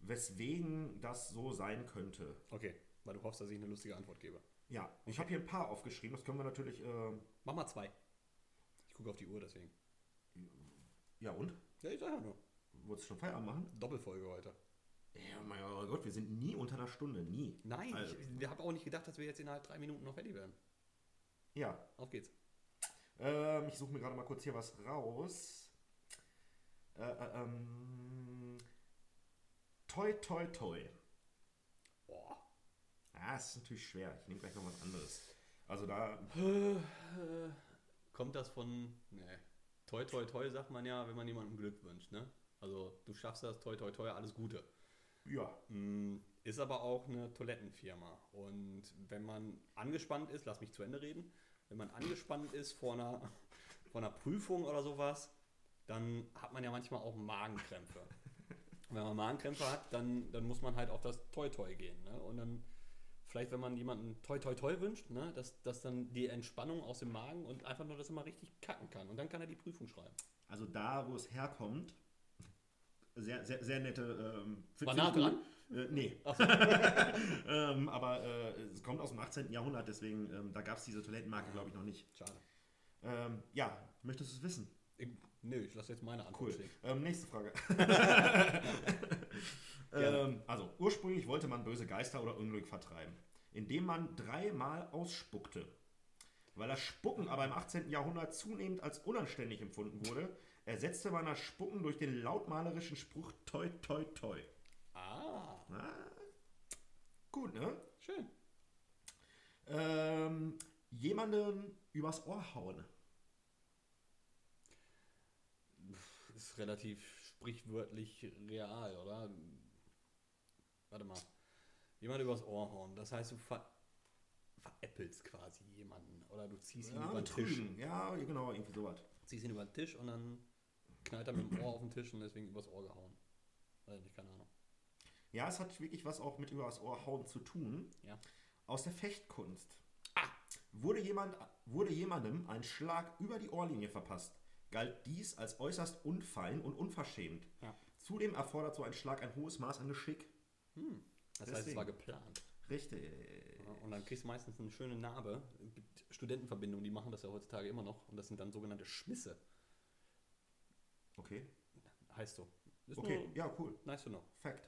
weswegen das so sein könnte. Okay, weil du hoffst, dass ich eine lustige Antwort gebe. Ja, ich habe hier ein paar aufgeschrieben. Das können wir natürlich. Äh, Mach mal zwei. Ich gucke auf die Uhr deswegen. ja und? Ja, ich sag ja nur. Wolltest du schon Feierabend machen? Doppelfolge heute. Ja, mein Gott, wir sind nie unter einer Stunde. Nie. Nein, Also, ich habe auch nicht gedacht, dass wir jetzt innerhalb drei Minuten noch fertig werden. ja. Auf geht's. Ähm, ich suche mir gerade mal kurz hier was raus. Äh, äh, ähm, toi, toi, toi. Boah. Ah, ist natürlich schwer. Ich nehme gleich noch was anderes. Also da [sighs] Kommt das von. Nee. Toi, toi, toi sagt man ja, wenn man jemandem Glück wünscht, ne? Also, du schaffst das, toi, toi, toi, alles Gute. Ja, Mm, Ist aber auch eine Toilettenfirma. Und wenn man angespannt ist, lass mich zu Ende reden, wenn man angespannt ist vor einer, [laughs] vor einer Prüfung oder sowas, dann hat man ja manchmal auch Magenkrämpfe. Und [laughs] wenn man Magenkrämpfe hat, dann, dann muss man halt auf das Toi Toi gehen. Ne? Und dann, vielleicht wenn man jemanden Toi Toi Toi wünscht, ne? dass, dass dann die Entspannung aus dem Magen und einfach nur, dass er mal richtig kacken kann. Und dann kann er die Prüfung schreiben. also da, wo es herkommt, sehr, sehr, sehr nette. Ähm, War nah dran? Äh, nee. [laughs] So. [laughs] ähm, aber äh, es kommt aus dem 18. Jahrhundert, deswegen, ähm, da gab es diese Toilettenmarke, glaube ich, noch nicht. Schade. Ähm, ja, möchtest du es wissen? Nö, ich lasse jetzt meine Antwort Cool. stehen. Ähm, nächste Frage. [laughs] ähm, also, ursprünglich wollte man böse Geister oder Unglück vertreiben, indem man dreimal ausspuckte. Weil das Spucken aber im 18. Jahrhundert zunehmend als unanständig empfunden wurde, ersetzte man das Spucken durch den lautmalerischen Spruch toi toi toi. Ah, Ah, gut, ne? schön. Ähm, jemanden übers Ohr hauen. Ist relativ sprichwörtlich real, oder? Warte mal. Jemand übers Ohr hauen. Das heißt, du ver veräppelst quasi jemanden. Oder du ziehst ihn Ja, über den Tisch. Ja, genau, irgendwie sowas. Ziehst ihn über den Tisch und dann knallt er mit dem Ohr auf den Tisch und deswegen übers Ohr gehauen. Weiß nicht, keine Ahnung. Ja, es hat wirklich was auch mit übers Ohr hauen zu tun. Ja. Aus der Fechtkunst. Ah. Wurde, jemand, wurde jemandem ein Schlag über die Ohrlinie verpasst, galt dies als äußerst unfein und unverschämt. Ja. Zudem erfordert so ein Schlag ein hohes Maß an Geschick. Das heißt, es Deswegen. war geplant. Richtig. Und dann kriegst du meistens eine schöne Narbe. Studentenverbindungen, die machen das ja heutzutage immer noch. Und das sind dann sogenannte Schmisse. Okay. Heißt so. Ist Okay, ja, cool. nice to know. Fact.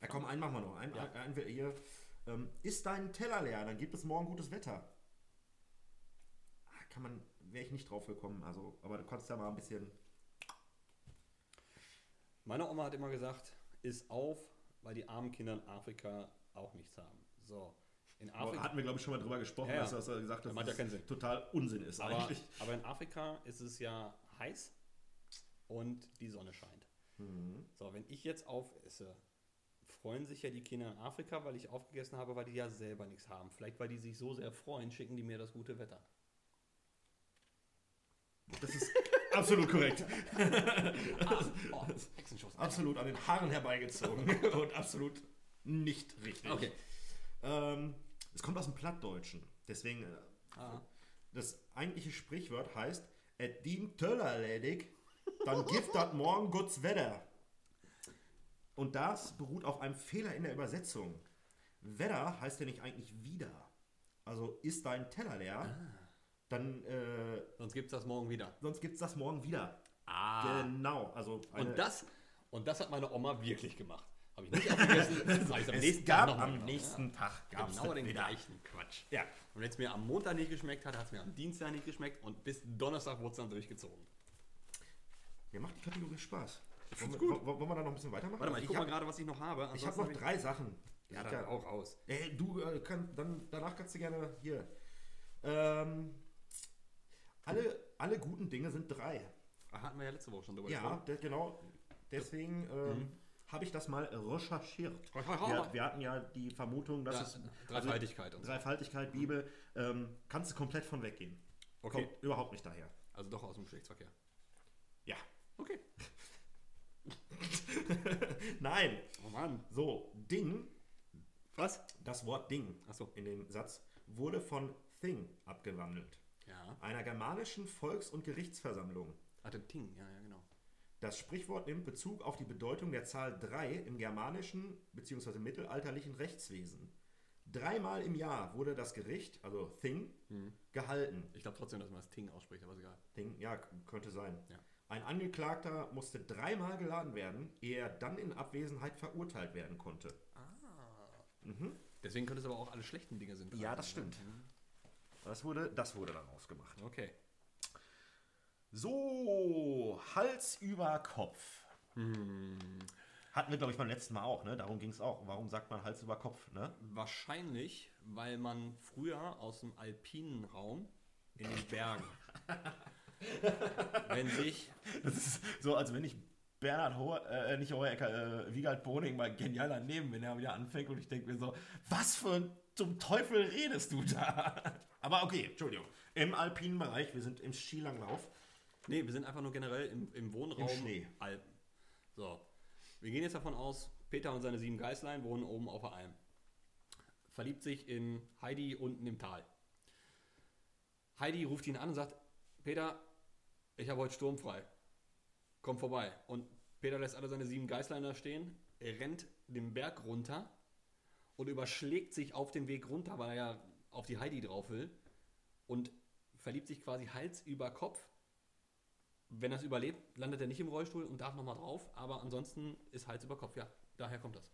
Ja, komm, einen machen wir noch. Ein, Ja. ein, ein, hier. Ähm, ist dein Teller leer, dann gibt es morgen gutes Wetter. Ah, Kann man, wäre ich nicht drauf gekommen. Also, aber du kannst ja mal ein bisschen. Meine Oma hat immer gesagt, iss auf, weil die armen Kinder in Afrika auch nichts haben. So. In Afrika. Hatten wir, glaube ich, schon mal drüber gesprochen, Ja, ja. dass du hast gesagt hast, Das ja dass es Sinn. total Unsinn ist aber, eigentlich. aber in Afrika ist es ja heiß und die Sonne scheint. Mhm. So, wenn ich jetzt aufesse, freuen sich ja die Kinder in Afrika, weil ich aufgegessen habe, weil die ja selber nichts haben. Vielleicht, weil die sich so sehr freuen, schicken die mir das gute Wetter. Das ist absolut korrekt. Oh, [laughs] Hexenschuss. Absolut an den Haaren herbeigezogen [laughs] und absolut nicht richtig. Okay. Ähm, es kommt aus dem Plattdeutschen. Deswegen, äh, Ah. das eigentliche Sprichwort heißt, et dient Töller ledig, dann gibt dat morgen guts Wetter. Und das beruht auf einem Fehler in der Übersetzung. Wetter heißt ja nicht eigentlich wieder. Also ist dein Teller leer, dann äh, Sonst gibt es das morgen wieder. sonst gibt es das morgen wieder. Ah. Genau. Also Und das, und das hat meine Oma wirklich gemacht. Habe ich nicht aufgegessen, [laughs] habe ich am es nächsten gab Tag am nächsten Tag Ja, gab's genau den wieder. gleichen Quatsch. Ja. Und wenn es mir am Montag nicht geschmeckt hat, hat es mir am Dienstag nicht geschmeckt und bis Donnerstag wurde es dann durchgezogen. Ja, macht die Kategorie Spaß. Wollen find's wir, gut. wollen wollen wir da noch ein bisschen weitermachen? Warte mal, ich ich guck mal habe gerade, was ich noch habe. hab Ansonsten noch drei Sachen. Ja, Ich dann auch raus. Ey, du, äh, kann, dann, danach kannst du gerne hier. Ähm, alle, alle guten Dinge sind drei. Ah, hatten wir ja letzte Woche schon drüber Ja, gesprochen. de, genau. Deswegen ähm, habe ich das mal recherchiert. Wir, wir hatten ja die Vermutung, dass Ja, es. Dreifaltigkeit und so. Dreifaltigkeit, Bibel. Ähm, kannst du komplett von weggehen. Okay. Kommt überhaupt nicht daher. Also doch aus dem Geschlechtsverkehr. Ja. Okay. [laughs] Nein. Oh Mann. So, Ding, Was? das Wort Ding Achso. in dem Satz wurde von Thing abgewandelt. Ja. Einer germanischen Volks- und Gerichtsversammlung. Ah, der Ting. Ja, ja, genau. Das Sprichwort nimmt Bezug auf die Bedeutung der Zahl 3 im germanischen bzw. mittelalterlichen Rechtswesen. Dreimal im Jahr wurde das Gericht, also Thing, gehalten. Ich glaube trotzdem, dass man das Ting ausspricht, aber ist egal. Thing, ja, könnte sein. Ja. Ein Angeklagter musste dreimal geladen werden, ehe er dann in Abwesenheit verurteilt werden konnte. Deswegen könnte es aber auch alle schlechten Dinge sind. Ja, das stimmt. Das wurde, das wurde dann ausgemacht. Okay. So, Hals über Kopf. Hatten wir, glaube ich, beim letzten Mal auch, ne? Darum ging es auch. Warum sagt man Hals über Kopf, ne? Wahrscheinlich, weil man früher aus dem alpinen Raum in den Bergen, wenn sich, [laughs] Das ist so, als wenn ich Bernhard Hohe, äh, nicht Hohecker, äh, Wiegald Boning mal genial daneben, wenn er wieder anfängt und ich denke mir so, was für ein zum Teufel redest du da? Aber okay, Entschuldigung. Im alpinen Bereich, wir sind im Skilanglauf. nee, wir sind einfach nur generell im, im Wohnraum Im Schnee. Alpen. So, wir gehen jetzt davon aus, Peter und seine sieben Geißlein wohnen oben auf der Alm. Verliebt sich in Heidi unten im Tal. Heidi ruft ihn an und sagt, Peter, ich habe heute sturmfrei. Komm vorbei. Und Peter lässt alle seine sieben Geißlein da stehen, er rennt den Berg runter und überschlägt sich auf dem Weg runter, weil er ja auf die Heidi drauf will und verliebt sich quasi Hals über Kopf. Wenn er es überlebt, landet er nicht im Rollstuhl und darf nochmal drauf, aber ansonsten ist Hals über Kopf. Ja, daher kommt das.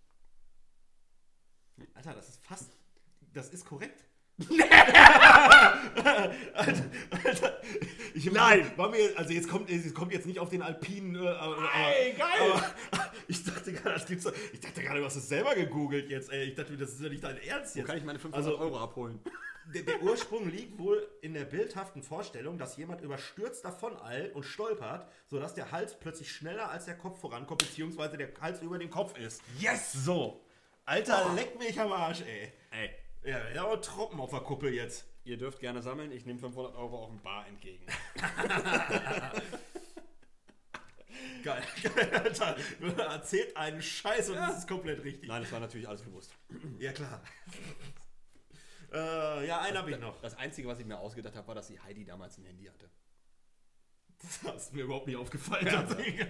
Alter, das ist fast, das ist korrekt. [laughs] Alter, Alter, ich Nein! War mir, also jetzt kommt, es kommt jetzt nicht auf den alpinen. Äh, aber, Ey, geil! Aber, ich dachte gerade, das gibt's. doch- Ich dachte gerade, du hast es selber gegoogelt jetzt. Ey. Ich dachte, das ist ja nicht dein Ernst Wo jetzt. kann ich meine 500 Also- Euro abholen? [laughs] der, der Ursprung liegt wohl in der bildhaften Vorstellung, dass jemand überstürzt davon eilt und stolpert, sodass der Hals plötzlich schneller als der Kopf vorankommt, beziehungsweise der Hals über dem Kopf ist. Yes! So. Alter, leck mich am Arsch, ey. Ey, Ja, ja, aber Troppen auf der Kuppel jetzt. ihr dürft gerne sammeln. Ich nehme 500 Euro auf dem Bar entgegen. [laughs] [laughs] [laughs] Geil, Alter. Erzählt einen Scheiß und das ist komplett richtig. Nein, das war natürlich alles gewusst. Ja, klar. [laughs] äh, ja, einen habe ich noch. Das Einzige, was ich mir ausgedacht habe, war, dass die Heidi damals ein Handy hatte. Das ist mir überhaupt nicht aufgefallen. tatsächlich.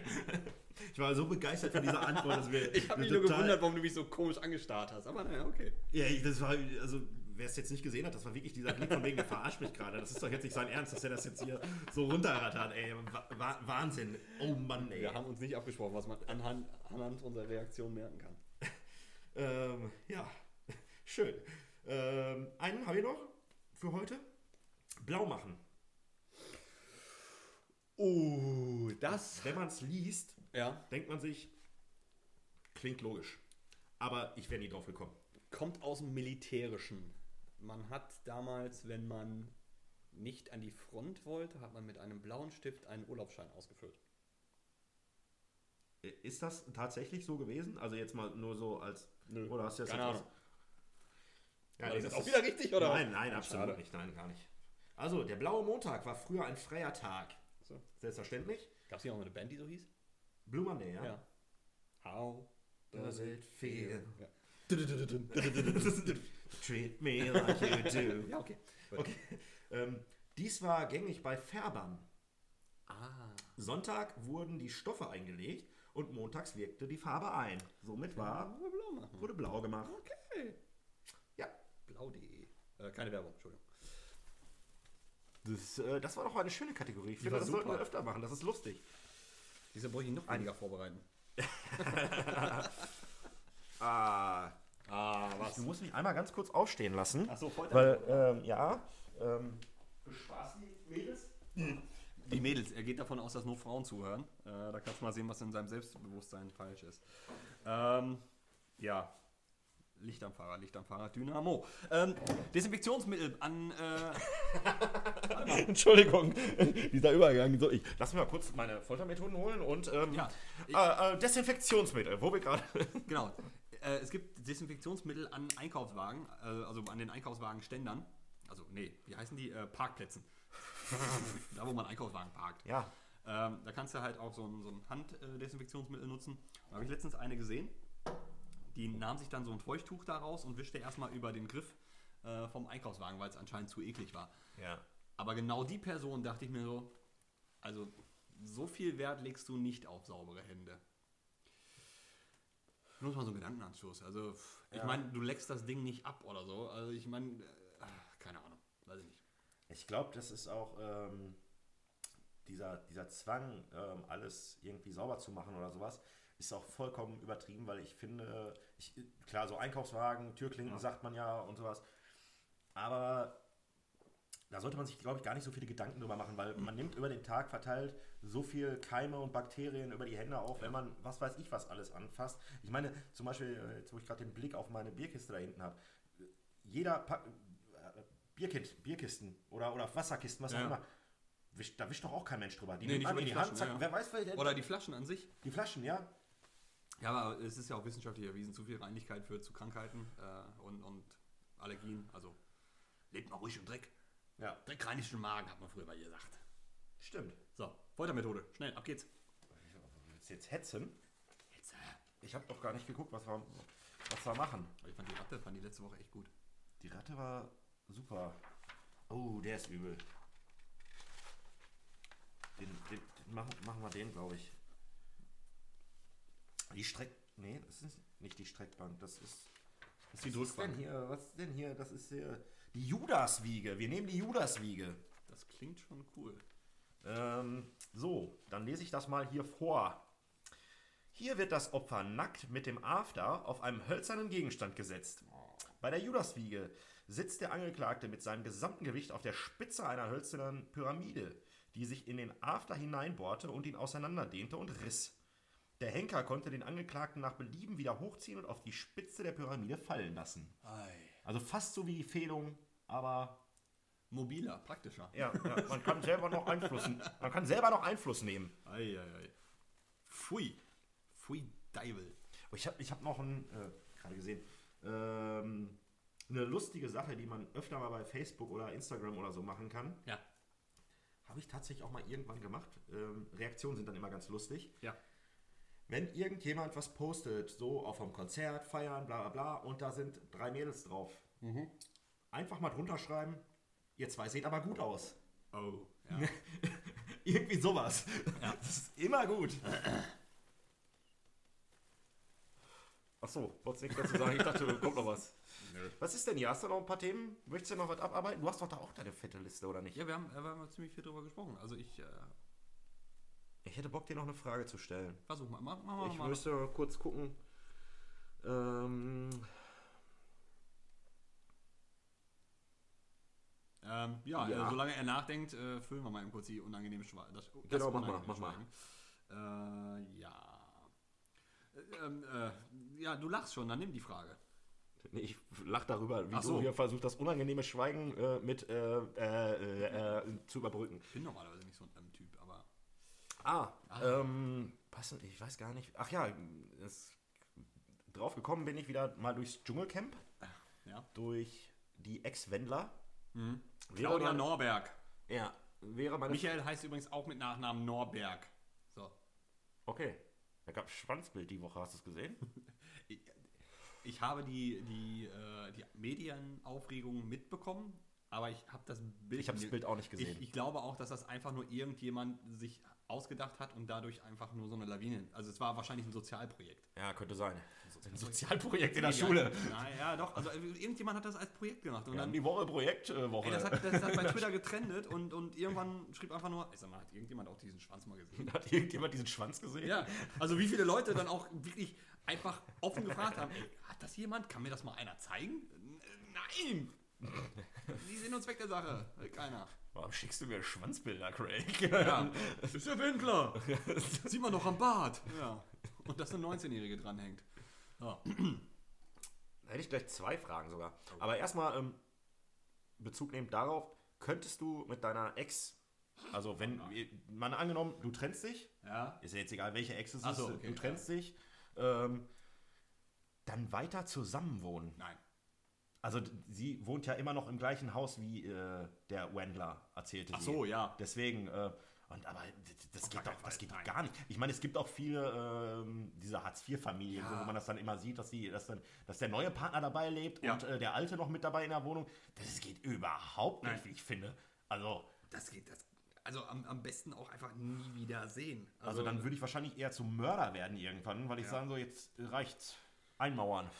Ich war so begeistert von dieser Antwort, dass wir. [laughs] Ich habe mich nur gewundert, warum du mich so komisch angestarrt hast. Aber naja, okay. Ja, ich- das war, also, wer es jetzt nicht gesehen hat, das war wirklich dieser Blick von wegen, der verarscht mich gerade. Das ist doch jetzt nicht sein Ernst, dass er das jetzt hier so runterrattert, ey. Wa- wa- Wahnsinn. Oh Mann, ey. Wir haben uns nicht abgesprochen, was man anhand, anhand unserer Reaktion merken kann. [laughs] Ähm, ja, schön. Ähm, einen habe ich noch für heute. Blau machen. Oh, das. Wenn man es liest, Ja, denkt man sich, klingt logisch. Aber ich wäre nie drauf gekommen. kommt aus dem Militärischen. Man hat damals, wenn man nicht an die Front wollte, hat man mit einem blauen Stift einen Urlaubsschein ausgefüllt. Ist das tatsächlich so gewesen? Also jetzt mal nur so als... Nö, Oder hast du das keine jetzt Ahnung. Ja, nee, das das jetzt auch ist- wieder richtig, oder? Nein, nein, absolut Schade. nicht. Nein, gar nicht. Also, der blaue Montag war früher ein freier Tag. So. Selbstverständlich. Gab es hier auch eine Band, die so hieß? Blue Monday, ja. Ja. How Does it feel? Ja, [laughs] Treat me like you do. [laughs] ja okay. Okay. Ähm, dies war gängig bei Färbern. Ah. Sonntag wurden die Stoffe eingelegt und montags wirkte die Farbe ein. Somit war, blau wurde blau gemacht. Okay. Ja. Blau.de. Äh, keine Werbung, Entschuldigung. Das, äh, das war doch eine schöne Kategorie. Ich finde, war das sollten wir super. öfter machen. Das ist lustig. Diese brauche ich noch weniger vorbereiten. [laughs] Ah, Ah, du musst mich einmal ganz kurz aufstehen lassen. Achso, Folter. Weil, ähm, ja, ähm, für Spaß, die Mädels. Die Mädels, er geht davon aus, dass nur Frauen zuhören. Äh, da kannst du mal sehen, was in seinem Selbstbewusstsein falsch ist. Ähm, ja. Licht am Fahrrad, Licht am Fahrrad, Dynamo. Ähm, Desinfektionsmittel an. Äh, [laughs] Entschuldigung, [laughs] dieser Übergang. So, ich lass mich mal kurz meine Foltermethoden holen und ähm, Ja. äh, äh, Desinfektionsmittel, wo wir gerade. genau. Äh, es gibt Desinfektionsmittel an Einkaufswagen, äh, also an den Einkaufswagenständern. Also, nee, wie heißen die? Äh, Parkplätzen. [laughs] da, wo man Einkaufswagen parkt. ja, Ähm, da kannst du halt auch so ein, so ein Handdesinfektionsmittel nutzen. Da habe ich letztens eine gesehen. Die nahm sich dann so ein Feuchttuch daraus und wischte erstmal über den Griff äh, vom Einkaufswagen, weil es anscheinend zu eklig war. ja. Aber genau die Person dachte ich mir so, also so viel Wert legst du nicht auf saubere Hände. Nur mal so Gedankenanstoß. Also, ich Ja. meine, du leckst das Ding nicht ab oder so. Also, ich meine, äh, keine Ahnung, weiß ich nicht. Ich glaube, das ist auch ähm, dieser, dieser Zwang, ähm, alles irgendwie sauber zu machen oder sowas, ist auch vollkommen übertrieben, weil ich finde, ich, klar, so Einkaufswagen, Türklinken Ja. sagt man ja und sowas, aber da sollte man sich, glaube ich, gar nicht so viele Gedanken drüber machen, weil man nimmt über den Tag verteilt so viel Keime und Bakterien über die Hände auf, wenn man, was weiß ich, was alles anfasst. Ich meine, zum Beispiel, äh, jetzt wo ich gerade den Blick auf meine Bierkiste da hinten habe, jeder Pack, äh, Bierkind, Bierkisten oder, oder Wasserkisten, was Ja. auch immer, wischt, da wischt doch auch kein Mensch drüber. Die Nee, nicht man über in die die Hand, Flaschen, zack, ja, ja. wer weiß, wer, Oder die Flaschen an sich. die Flaschen, ja. Ja, aber es ist ja auch wissenschaftlich erwiesen, zu viel Reinigkeit führt zu Krankheiten äh, und, und Allergien. Also lebt mal ruhig im Dreck. Ja, Dreckreinigten Magen, hat man früher mal gesagt. stimmt. So, Foltermethode. Schnell, ab geht's. Willst du jetzt hetzen? Äh, Ich habe doch gar nicht geguckt, was wir, was wir machen. ich fand die Ratte, fand die letzte Woche echt gut. Die Ratte war super. Oh, der ist übel. Den, den, den machen, machen wir den, glaube ich. Die Streck... Nee, das ist nicht die Streckbank, das ist... Das ist die Was ist denn Drückbank. hier? Was ist denn hier? Das ist hier... Die Judaswiege. Wir nehmen die Judaswiege. Das klingt schon cool. Ähm, so, dann lese ich das mal hier vor. Hier wird das Opfer nackt mit dem After auf einem hölzernen Gegenstand gesetzt. Bei der Judaswiege sitzt der Angeklagte mit seinem gesamten Gewicht auf der Spitze einer hölzernen Pyramide, die sich in den After hineinbohrte und ihn auseinanderdehnte und riss. Der Henker konnte den Angeklagten nach Belieben wieder hochziehen und auf die Spitze der Pyramide fallen lassen. Also fast so wie die Fehlung aber Mobiler, praktischer. ja, ja, man kann selber noch Einfluss, man kann selber noch Einfluss nehmen. Eieiei. Pfui. Pfui Deivel. Oh, Ich habe ich hab noch ein, äh, gerade gesehen, ähm, eine lustige Sache, die man öfter mal bei Facebook oder Instagram oder so machen kann. Ja. Habe ich tatsächlich auch mal irgendwann gemacht. Ähm, Reaktionen sind dann immer ganz lustig. Ja. Wenn irgendjemand was postet, so auf einem Konzert, feiern, bla bla bla, und da sind drei Mädels drauf, einfach mal drunter schreiben, ihr zwei seht aber gut aus. Oh. Ja. [laughs] Irgendwie sowas. Ja. Das ist immer gut. Achso, wolltest nichts dazu sagen? Ich dachte, kommt noch was. [laughs] Was ist denn hier? Hast du noch ein paar Themen? Möchtest du noch was abarbeiten? Du hast doch da auch deine fette Liste, oder nicht? ja, wir haben, äh, wir haben ziemlich viel drüber gesprochen. Also ich äh, Ich hätte Bock, dir noch eine Frage zu stellen. versuch mal. Mach, mach mal. Ich mal. müsste mal kurz gucken. Ähm, Ähm, ja, Ja. Äh, solange er nachdenkt, äh, füllen wir mal eben kurz die unangenehme Schweigen. Genau, mach mal, mach mal. Äh, ja. Äh, ähm, äh, ja, du lachst schon, dann nimm die Frage. nee, ich lach darüber, wie so. du hier versuchst, das unangenehme Schweigen äh, mit zu überbrücken. Ich bin normalerweise nicht so ein ähm, Typ, aber. Ah, ähm, passend, ich weiß gar nicht. Ach ja, es, drauf gekommen bin ich wieder mal durchs Dschungelcamp, Ja. durch die Ex-Wendler. Wäre Claudia meine- Norberg. Ja, wäre meine. Michael heißt übrigens auch mit Nachnamen Norberg. So. Okay. Da gab Schwanzbild die Woche, hast du es gesehen? [laughs] Ich, ich habe die, die, äh, die Medienaufregung mitbekommen, aber ich habe das Bild. Ich habe das Bild auch nicht gesehen. Ich, ich glaube auch, dass das einfach nur irgendjemand sich ausgedacht hat und dadurch einfach nur so eine Lawine. Also es war wahrscheinlich ein Sozialprojekt. Ja, könnte sein. Ein Sozialprojekt in der Schule. Naja, doch. Also irgendjemand hat das als Projekt gemacht. Und haben dann, die Woche Projektwoche. ey, das, hat, das hat bei [laughs] Twitter getrennt und, und irgendwann schrieb einfach nur, ich sag mal, hat irgendjemand auch diesen Schwanz mal gesehen? hat irgendjemand diesen Schwanz gesehen? Ja, also wie viele Leute dann auch [laughs] wirklich einfach offen gefragt haben, ey, hat das jemand? Kann mir das mal einer zeigen? N- Nein! [laughs] Die sind uns weg der Sache. Keiner. Warum schickst du mir Schwanzbilder, Craig? Ja, [laughs] ist der Wendler. Sieh mal noch am Bart. Ja. Und dass eine 19-Jährige dranhängt. Ja. Da hätte ich gleich zwei Fragen sogar. Aber erstmal ähm, Bezug nehmend darauf, könntest du mit deiner Ex, also wenn, mal angenommen, du trennst dich, ja. ist ja jetzt egal, welche Ex es ist, so, okay, du trennst dich, ähm, dann weiter zusammenwohnen. Nein. Also sie wohnt ja immer noch im gleichen Haus wie äh, der Wendler, erzählte Ach sie. so, ja. Deswegen, äh, und aber das geht gar doch, das geht nein. gar nicht. Ich meine, es gibt auch viele ähm, diese Hartz-IV-Familien, Ja. wo man das dann immer sieht, dass die, dass dann, dass der neue Partner dabei lebt Ja. und äh, der alte noch mit dabei in der Wohnung. Das geht überhaupt nicht, Nein. wie ich finde. Also, Das geht, das, also am, am besten auch einfach nie wieder sehen. also dann würde ich wahrscheinlich eher zum Mörder werden irgendwann, weil ich Ja. sagen so, jetzt reicht's. Einmauern.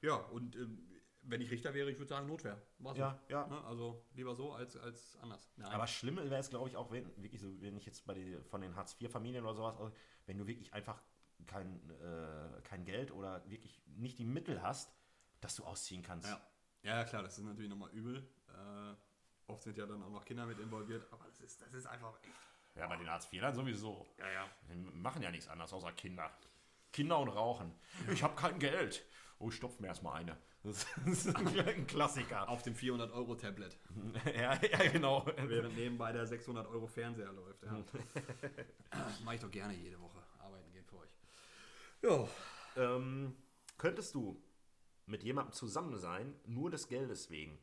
Ja, und ähm, wenn ich Richter wäre, ich würde sagen Notwehr. War's Ja, ja. Ne? Also lieber so als, als anders. Nein. Aber schlimm wäre es, glaube ich, auch, wenn, wirklich so, wenn ich jetzt bei den, von den Hartz-IV-Familien oder sowas, wenn du wirklich einfach kein, äh, kein Geld oder wirklich nicht die Mittel hast, dass du ausziehen kannst. ja. ja, klar, das ist natürlich nochmal übel. Äh, oft sind ja dann auch noch Kinder mit involviert, aber das ist, das ist einfach echt. Ja, bei den Hartz-IV sowieso. Ja, ja. Die machen ja nichts anderes außer Kinder. Kinder und Rauchen. Ich habe kein Geld. Oh, ich stopf mir erstmal eine. Das ist ein Klassiker. Auf dem 400-Euro-Tablet. [laughs] ja, ja, genau. Während nebenbei der 600-Euro-Fernseher läuft. Ja. [laughs] Mach ich doch gerne jede Woche. Arbeiten gehen für euch. Ja. Ähm, könntest du mit jemandem zusammen sein, nur des Geldes wegen?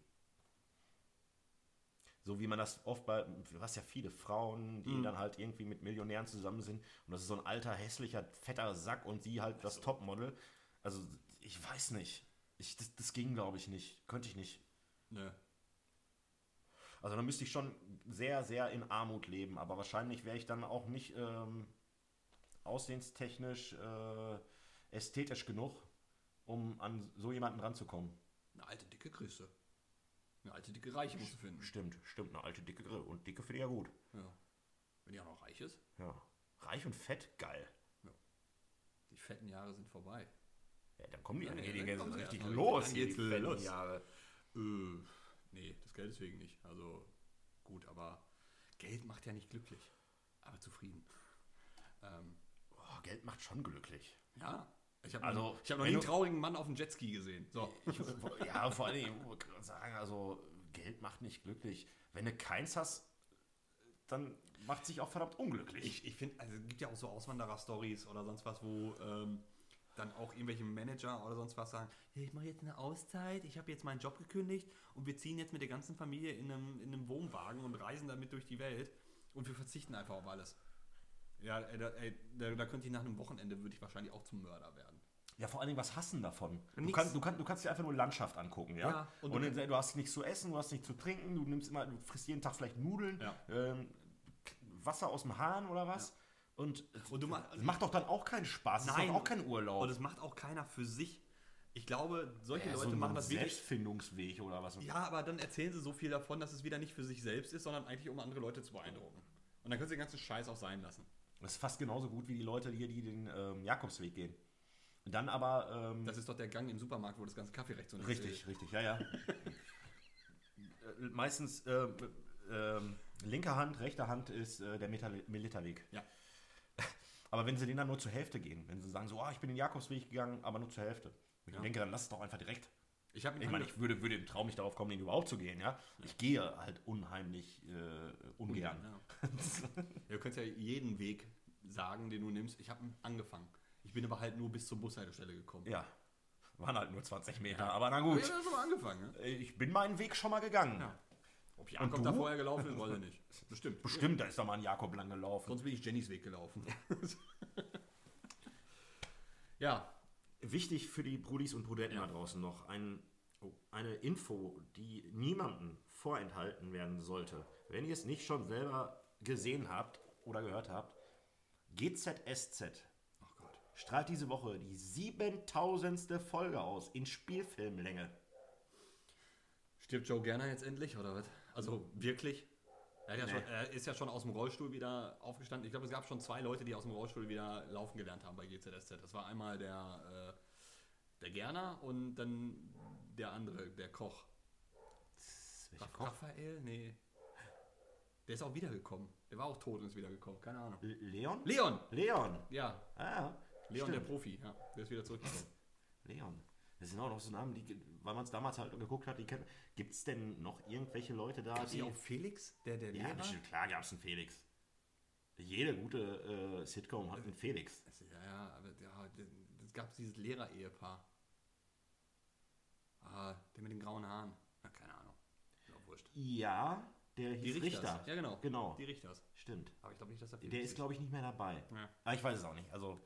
So wie man das oft bei, du hast ja viele Frauen, die dann halt irgendwie mit Millionären zusammen sind und das ist so ein alter, hässlicher, fetter Sack und sie halt das Topmodel. Also ich weiß nicht. Ich, das, das ging, glaube ich, nicht. Könnte ich nicht. Nö. Also dann müsste ich schon sehr, sehr in Armut leben, aber wahrscheinlich wäre ich dann auch nicht ähm, aussehenstechnisch, äh, ästhetisch genug, um an so jemanden ranzukommen. Eine alte, dicke Grüße. Eine alte, dicke Reiche musst du finden. Stimmt, stimmt, eine alte dicke Grill. Und dicke finde ich ja gut. Ja. Wenn die auch noch reich ist. Ja. Reich und fett, geil. Die fetten Jahre sind vorbei. Ja, dann kommen die, dann ja, jetzt richtig los. die geht's fetten los. Jahre. Äh, nee, das Geld deswegen nicht. Also gut, aber Geld macht ja nicht glücklich. Aber zufrieden. Ähm, Oh, Geld macht schon glücklich. ja. Ich habe Also, noch, ich hab noch wenn nie einen traurigen Mann auf dem Jetski gesehen. So. Ich, ja, vor allem, ich gerade sagen, also Geld macht nicht glücklich. Wenn du keins hast, dann macht sich auch verdammt unglücklich. Ich, ich finde, also es gibt ja auch so Auswanderer-Stories oder sonst was, wo ähm, dann auch irgendwelche Manager oder sonst was sagen, hey, ich mache jetzt eine Auszeit, ich habe jetzt meinen Job gekündigt und wir ziehen jetzt mit der ganzen Familie in einem, in einem Wohnwagen und reisen damit durch die Welt und wir verzichten einfach auf alles. Ja, ey, da, ey, da, da könnte ich nach einem Wochenende, würde ich wahrscheinlich auch zum Mörder werden. Ja, vor allen Dingen, was hassen davon? Du kannst, du, kannst, du kannst dir einfach nur Landschaft angucken, ja? Ja, und und du, du- hast nichts zu essen, du hast nichts zu trinken, du nimmst immer, du frisst jeden Tag vielleicht Nudeln, Ja. ähm, Wasser aus dem Hahn oder was. Und, Und du ma- das macht doch dann auch keinen Spaß, das ist doch auch kein Urlaub. Und es macht auch keiner für sich. Ich glaube, solche Ja, Leute so machen das wirklich. Selbstfindungsweg oder was. Ja, aber dann erzählen sie so viel davon, dass es wieder nicht für sich selbst ist, sondern eigentlich um andere Leute zu beeindrucken. Und dann können sie den ganzen Scheiß auch sein lassen. Das ist fast genauso gut wie die Leute hier, die den ähm, Jakobsweg gehen. Und dann aber. Ähm, Das ist doch der Gang im Supermarkt, wo das ganze Kaffee rechts und links richtig, steht. richtig, ja, ja. [laughs] Äh, Meistens ähm, ähm, linke Hand, rechte Hand ist äh, der Meter Militerweg. Ja. Aber wenn sie den dann nur zur Hälfte gehen, wenn sie sagen, so, ah, ich bin den Jakobsweg gegangen, aber nur zur Hälfte. Ich Ja. denke, dann lass es doch einfach direkt. Ich Ich meine, ich würde, würde im Traum nicht darauf kommen, den überhaupt zu gehen, ja. Ich gehe halt unheimlich äh, ungern. [laughs] Ja. du könntest ja jeden Weg sagen, den du nimmst. Ich habe angefangen. Ich bin aber halt nur bis zur Bushaltestelle gekommen. Ja. Waren halt nur 20 Meter, aber na gut. Ich schon mal angefangen. Ne? Ich bin meinen Weg schon mal gegangen. Ob Und Jakob du? da vorher gelaufen ist, weiß ich nicht. [laughs] Bestimmt. Bestimmt, da ist doch mal ein Jakob lang gelaufen. Sonst bin ich Jennys Weg gelaufen. [laughs] [laughs] ja, Wichtig für die Brudis und Brudetten Ja. da draußen noch ein, oh, eine Info, die niemandem vorenthalten werden sollte. Wenn ihr es nicht schon selber gesehen habt oder gehört habt, GZSZ oh Gott. strahlt diese Woche die 7000. Folge aus in Spielfilmlänge. Stirbt Joe Gerner jetzt endlich, oder was? Also wirklich? Er, ja Nee. schon, er ist ja schon aus dem Rollstuhl wieder aufgestanden. Ich glaube, es gab schon zwei Leute, die aus dem Rollstuhl wieder laufen gelernt haben bei GZSZ. Das war einmal der, äh, der Gerner und dann der andere, der Koch. Welcher Raff- Raphael? Nee. Der ist auch wiedergekommen. Der war auch tot und ist wiedergekommen. Keine Ahnung. Leon? Leon! Leon. Ja, Ah, Leon stimmt. der Profi. Ja, der ist wieder zurückgekommen. Leon. Das sind auch noch so Namen, die, weil man es damals halt geguckt hat, die kennt. Gibt es denn noch irgendwelche Leute da, Gab es auch Felix, der der Ja, Lehrer? bestimmt, klar gab es einen Felix. Jede gute äh, Sitcom hat einen Felix. Ja, ja, aber ja, es gab dieses Lehrer-Ehepaar. Ah, der mit den grauen Haaren. Ja, keine Ahnung. Ist auch wurscht. Ja, der hieß Richter. Ja, genau. Genau. Die Richters. Stimmt. Aber ich glaube nicht, dass er Der ist, glaube ich, nicht mehr dabei. Ja. Aber ich weiß es auch nicht. Also,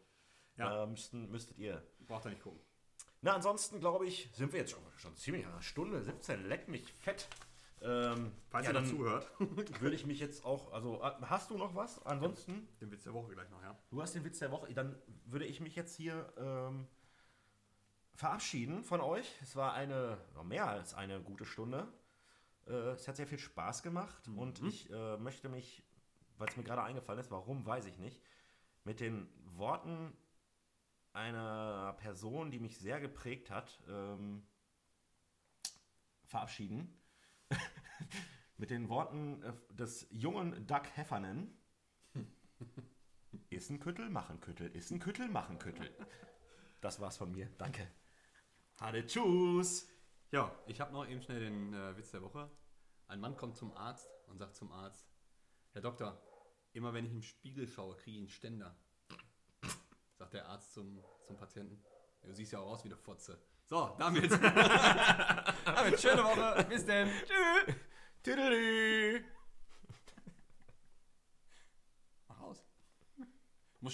Ja. äh, müssten, müsstet ihr. Braucht er nicht gucken. Na, ansonsten, glaube ich, sind wir jetzt schon, schon ziemlich an einer Stunde 17. Leck mich fett. Ähm, ja, dann zuhört. [laughs] würde ich mich jetzt auch, also äh, hast du noch was? Ansonsten, Den Witz der Woche gleich noch, ja. du hast den Witz der Woche, dann würde ich mich jetzt hier ähm, verabschieden von euch. Es war eine, mehr als eine gute Stunde. Äh, es hat sehr viel Spaß gemacht und ich äh, möchte mich, weil es mir gerade eingefallen ist, warum, weiß ich nicht, mit den Worten einer Person, die mich sehr geprägt hat, ähm, verabschieden. [laughs] mit den Worten äh, des jungen Doug Heffernan. [laughs] Ist ein Küttel, machen Küttel, ist ein Küttel, machen Küttel. Das war's von mir. Danke. Hade tschüss. Ja, ich habe noch eben schnell den äh, Witz der Woche. Ein Mann kommt zum Arzt und sagt zum Arzt, Herr Doktor, immer wenn ich im Spiegel schaue, kriege ich einen Ständer. Sagt der Arzt zum, zum Patienten. Du siehst ja auch aus wie eine Fotze. So, damit. [laughs] damit schöne Woche. Bis denn. Tschüss.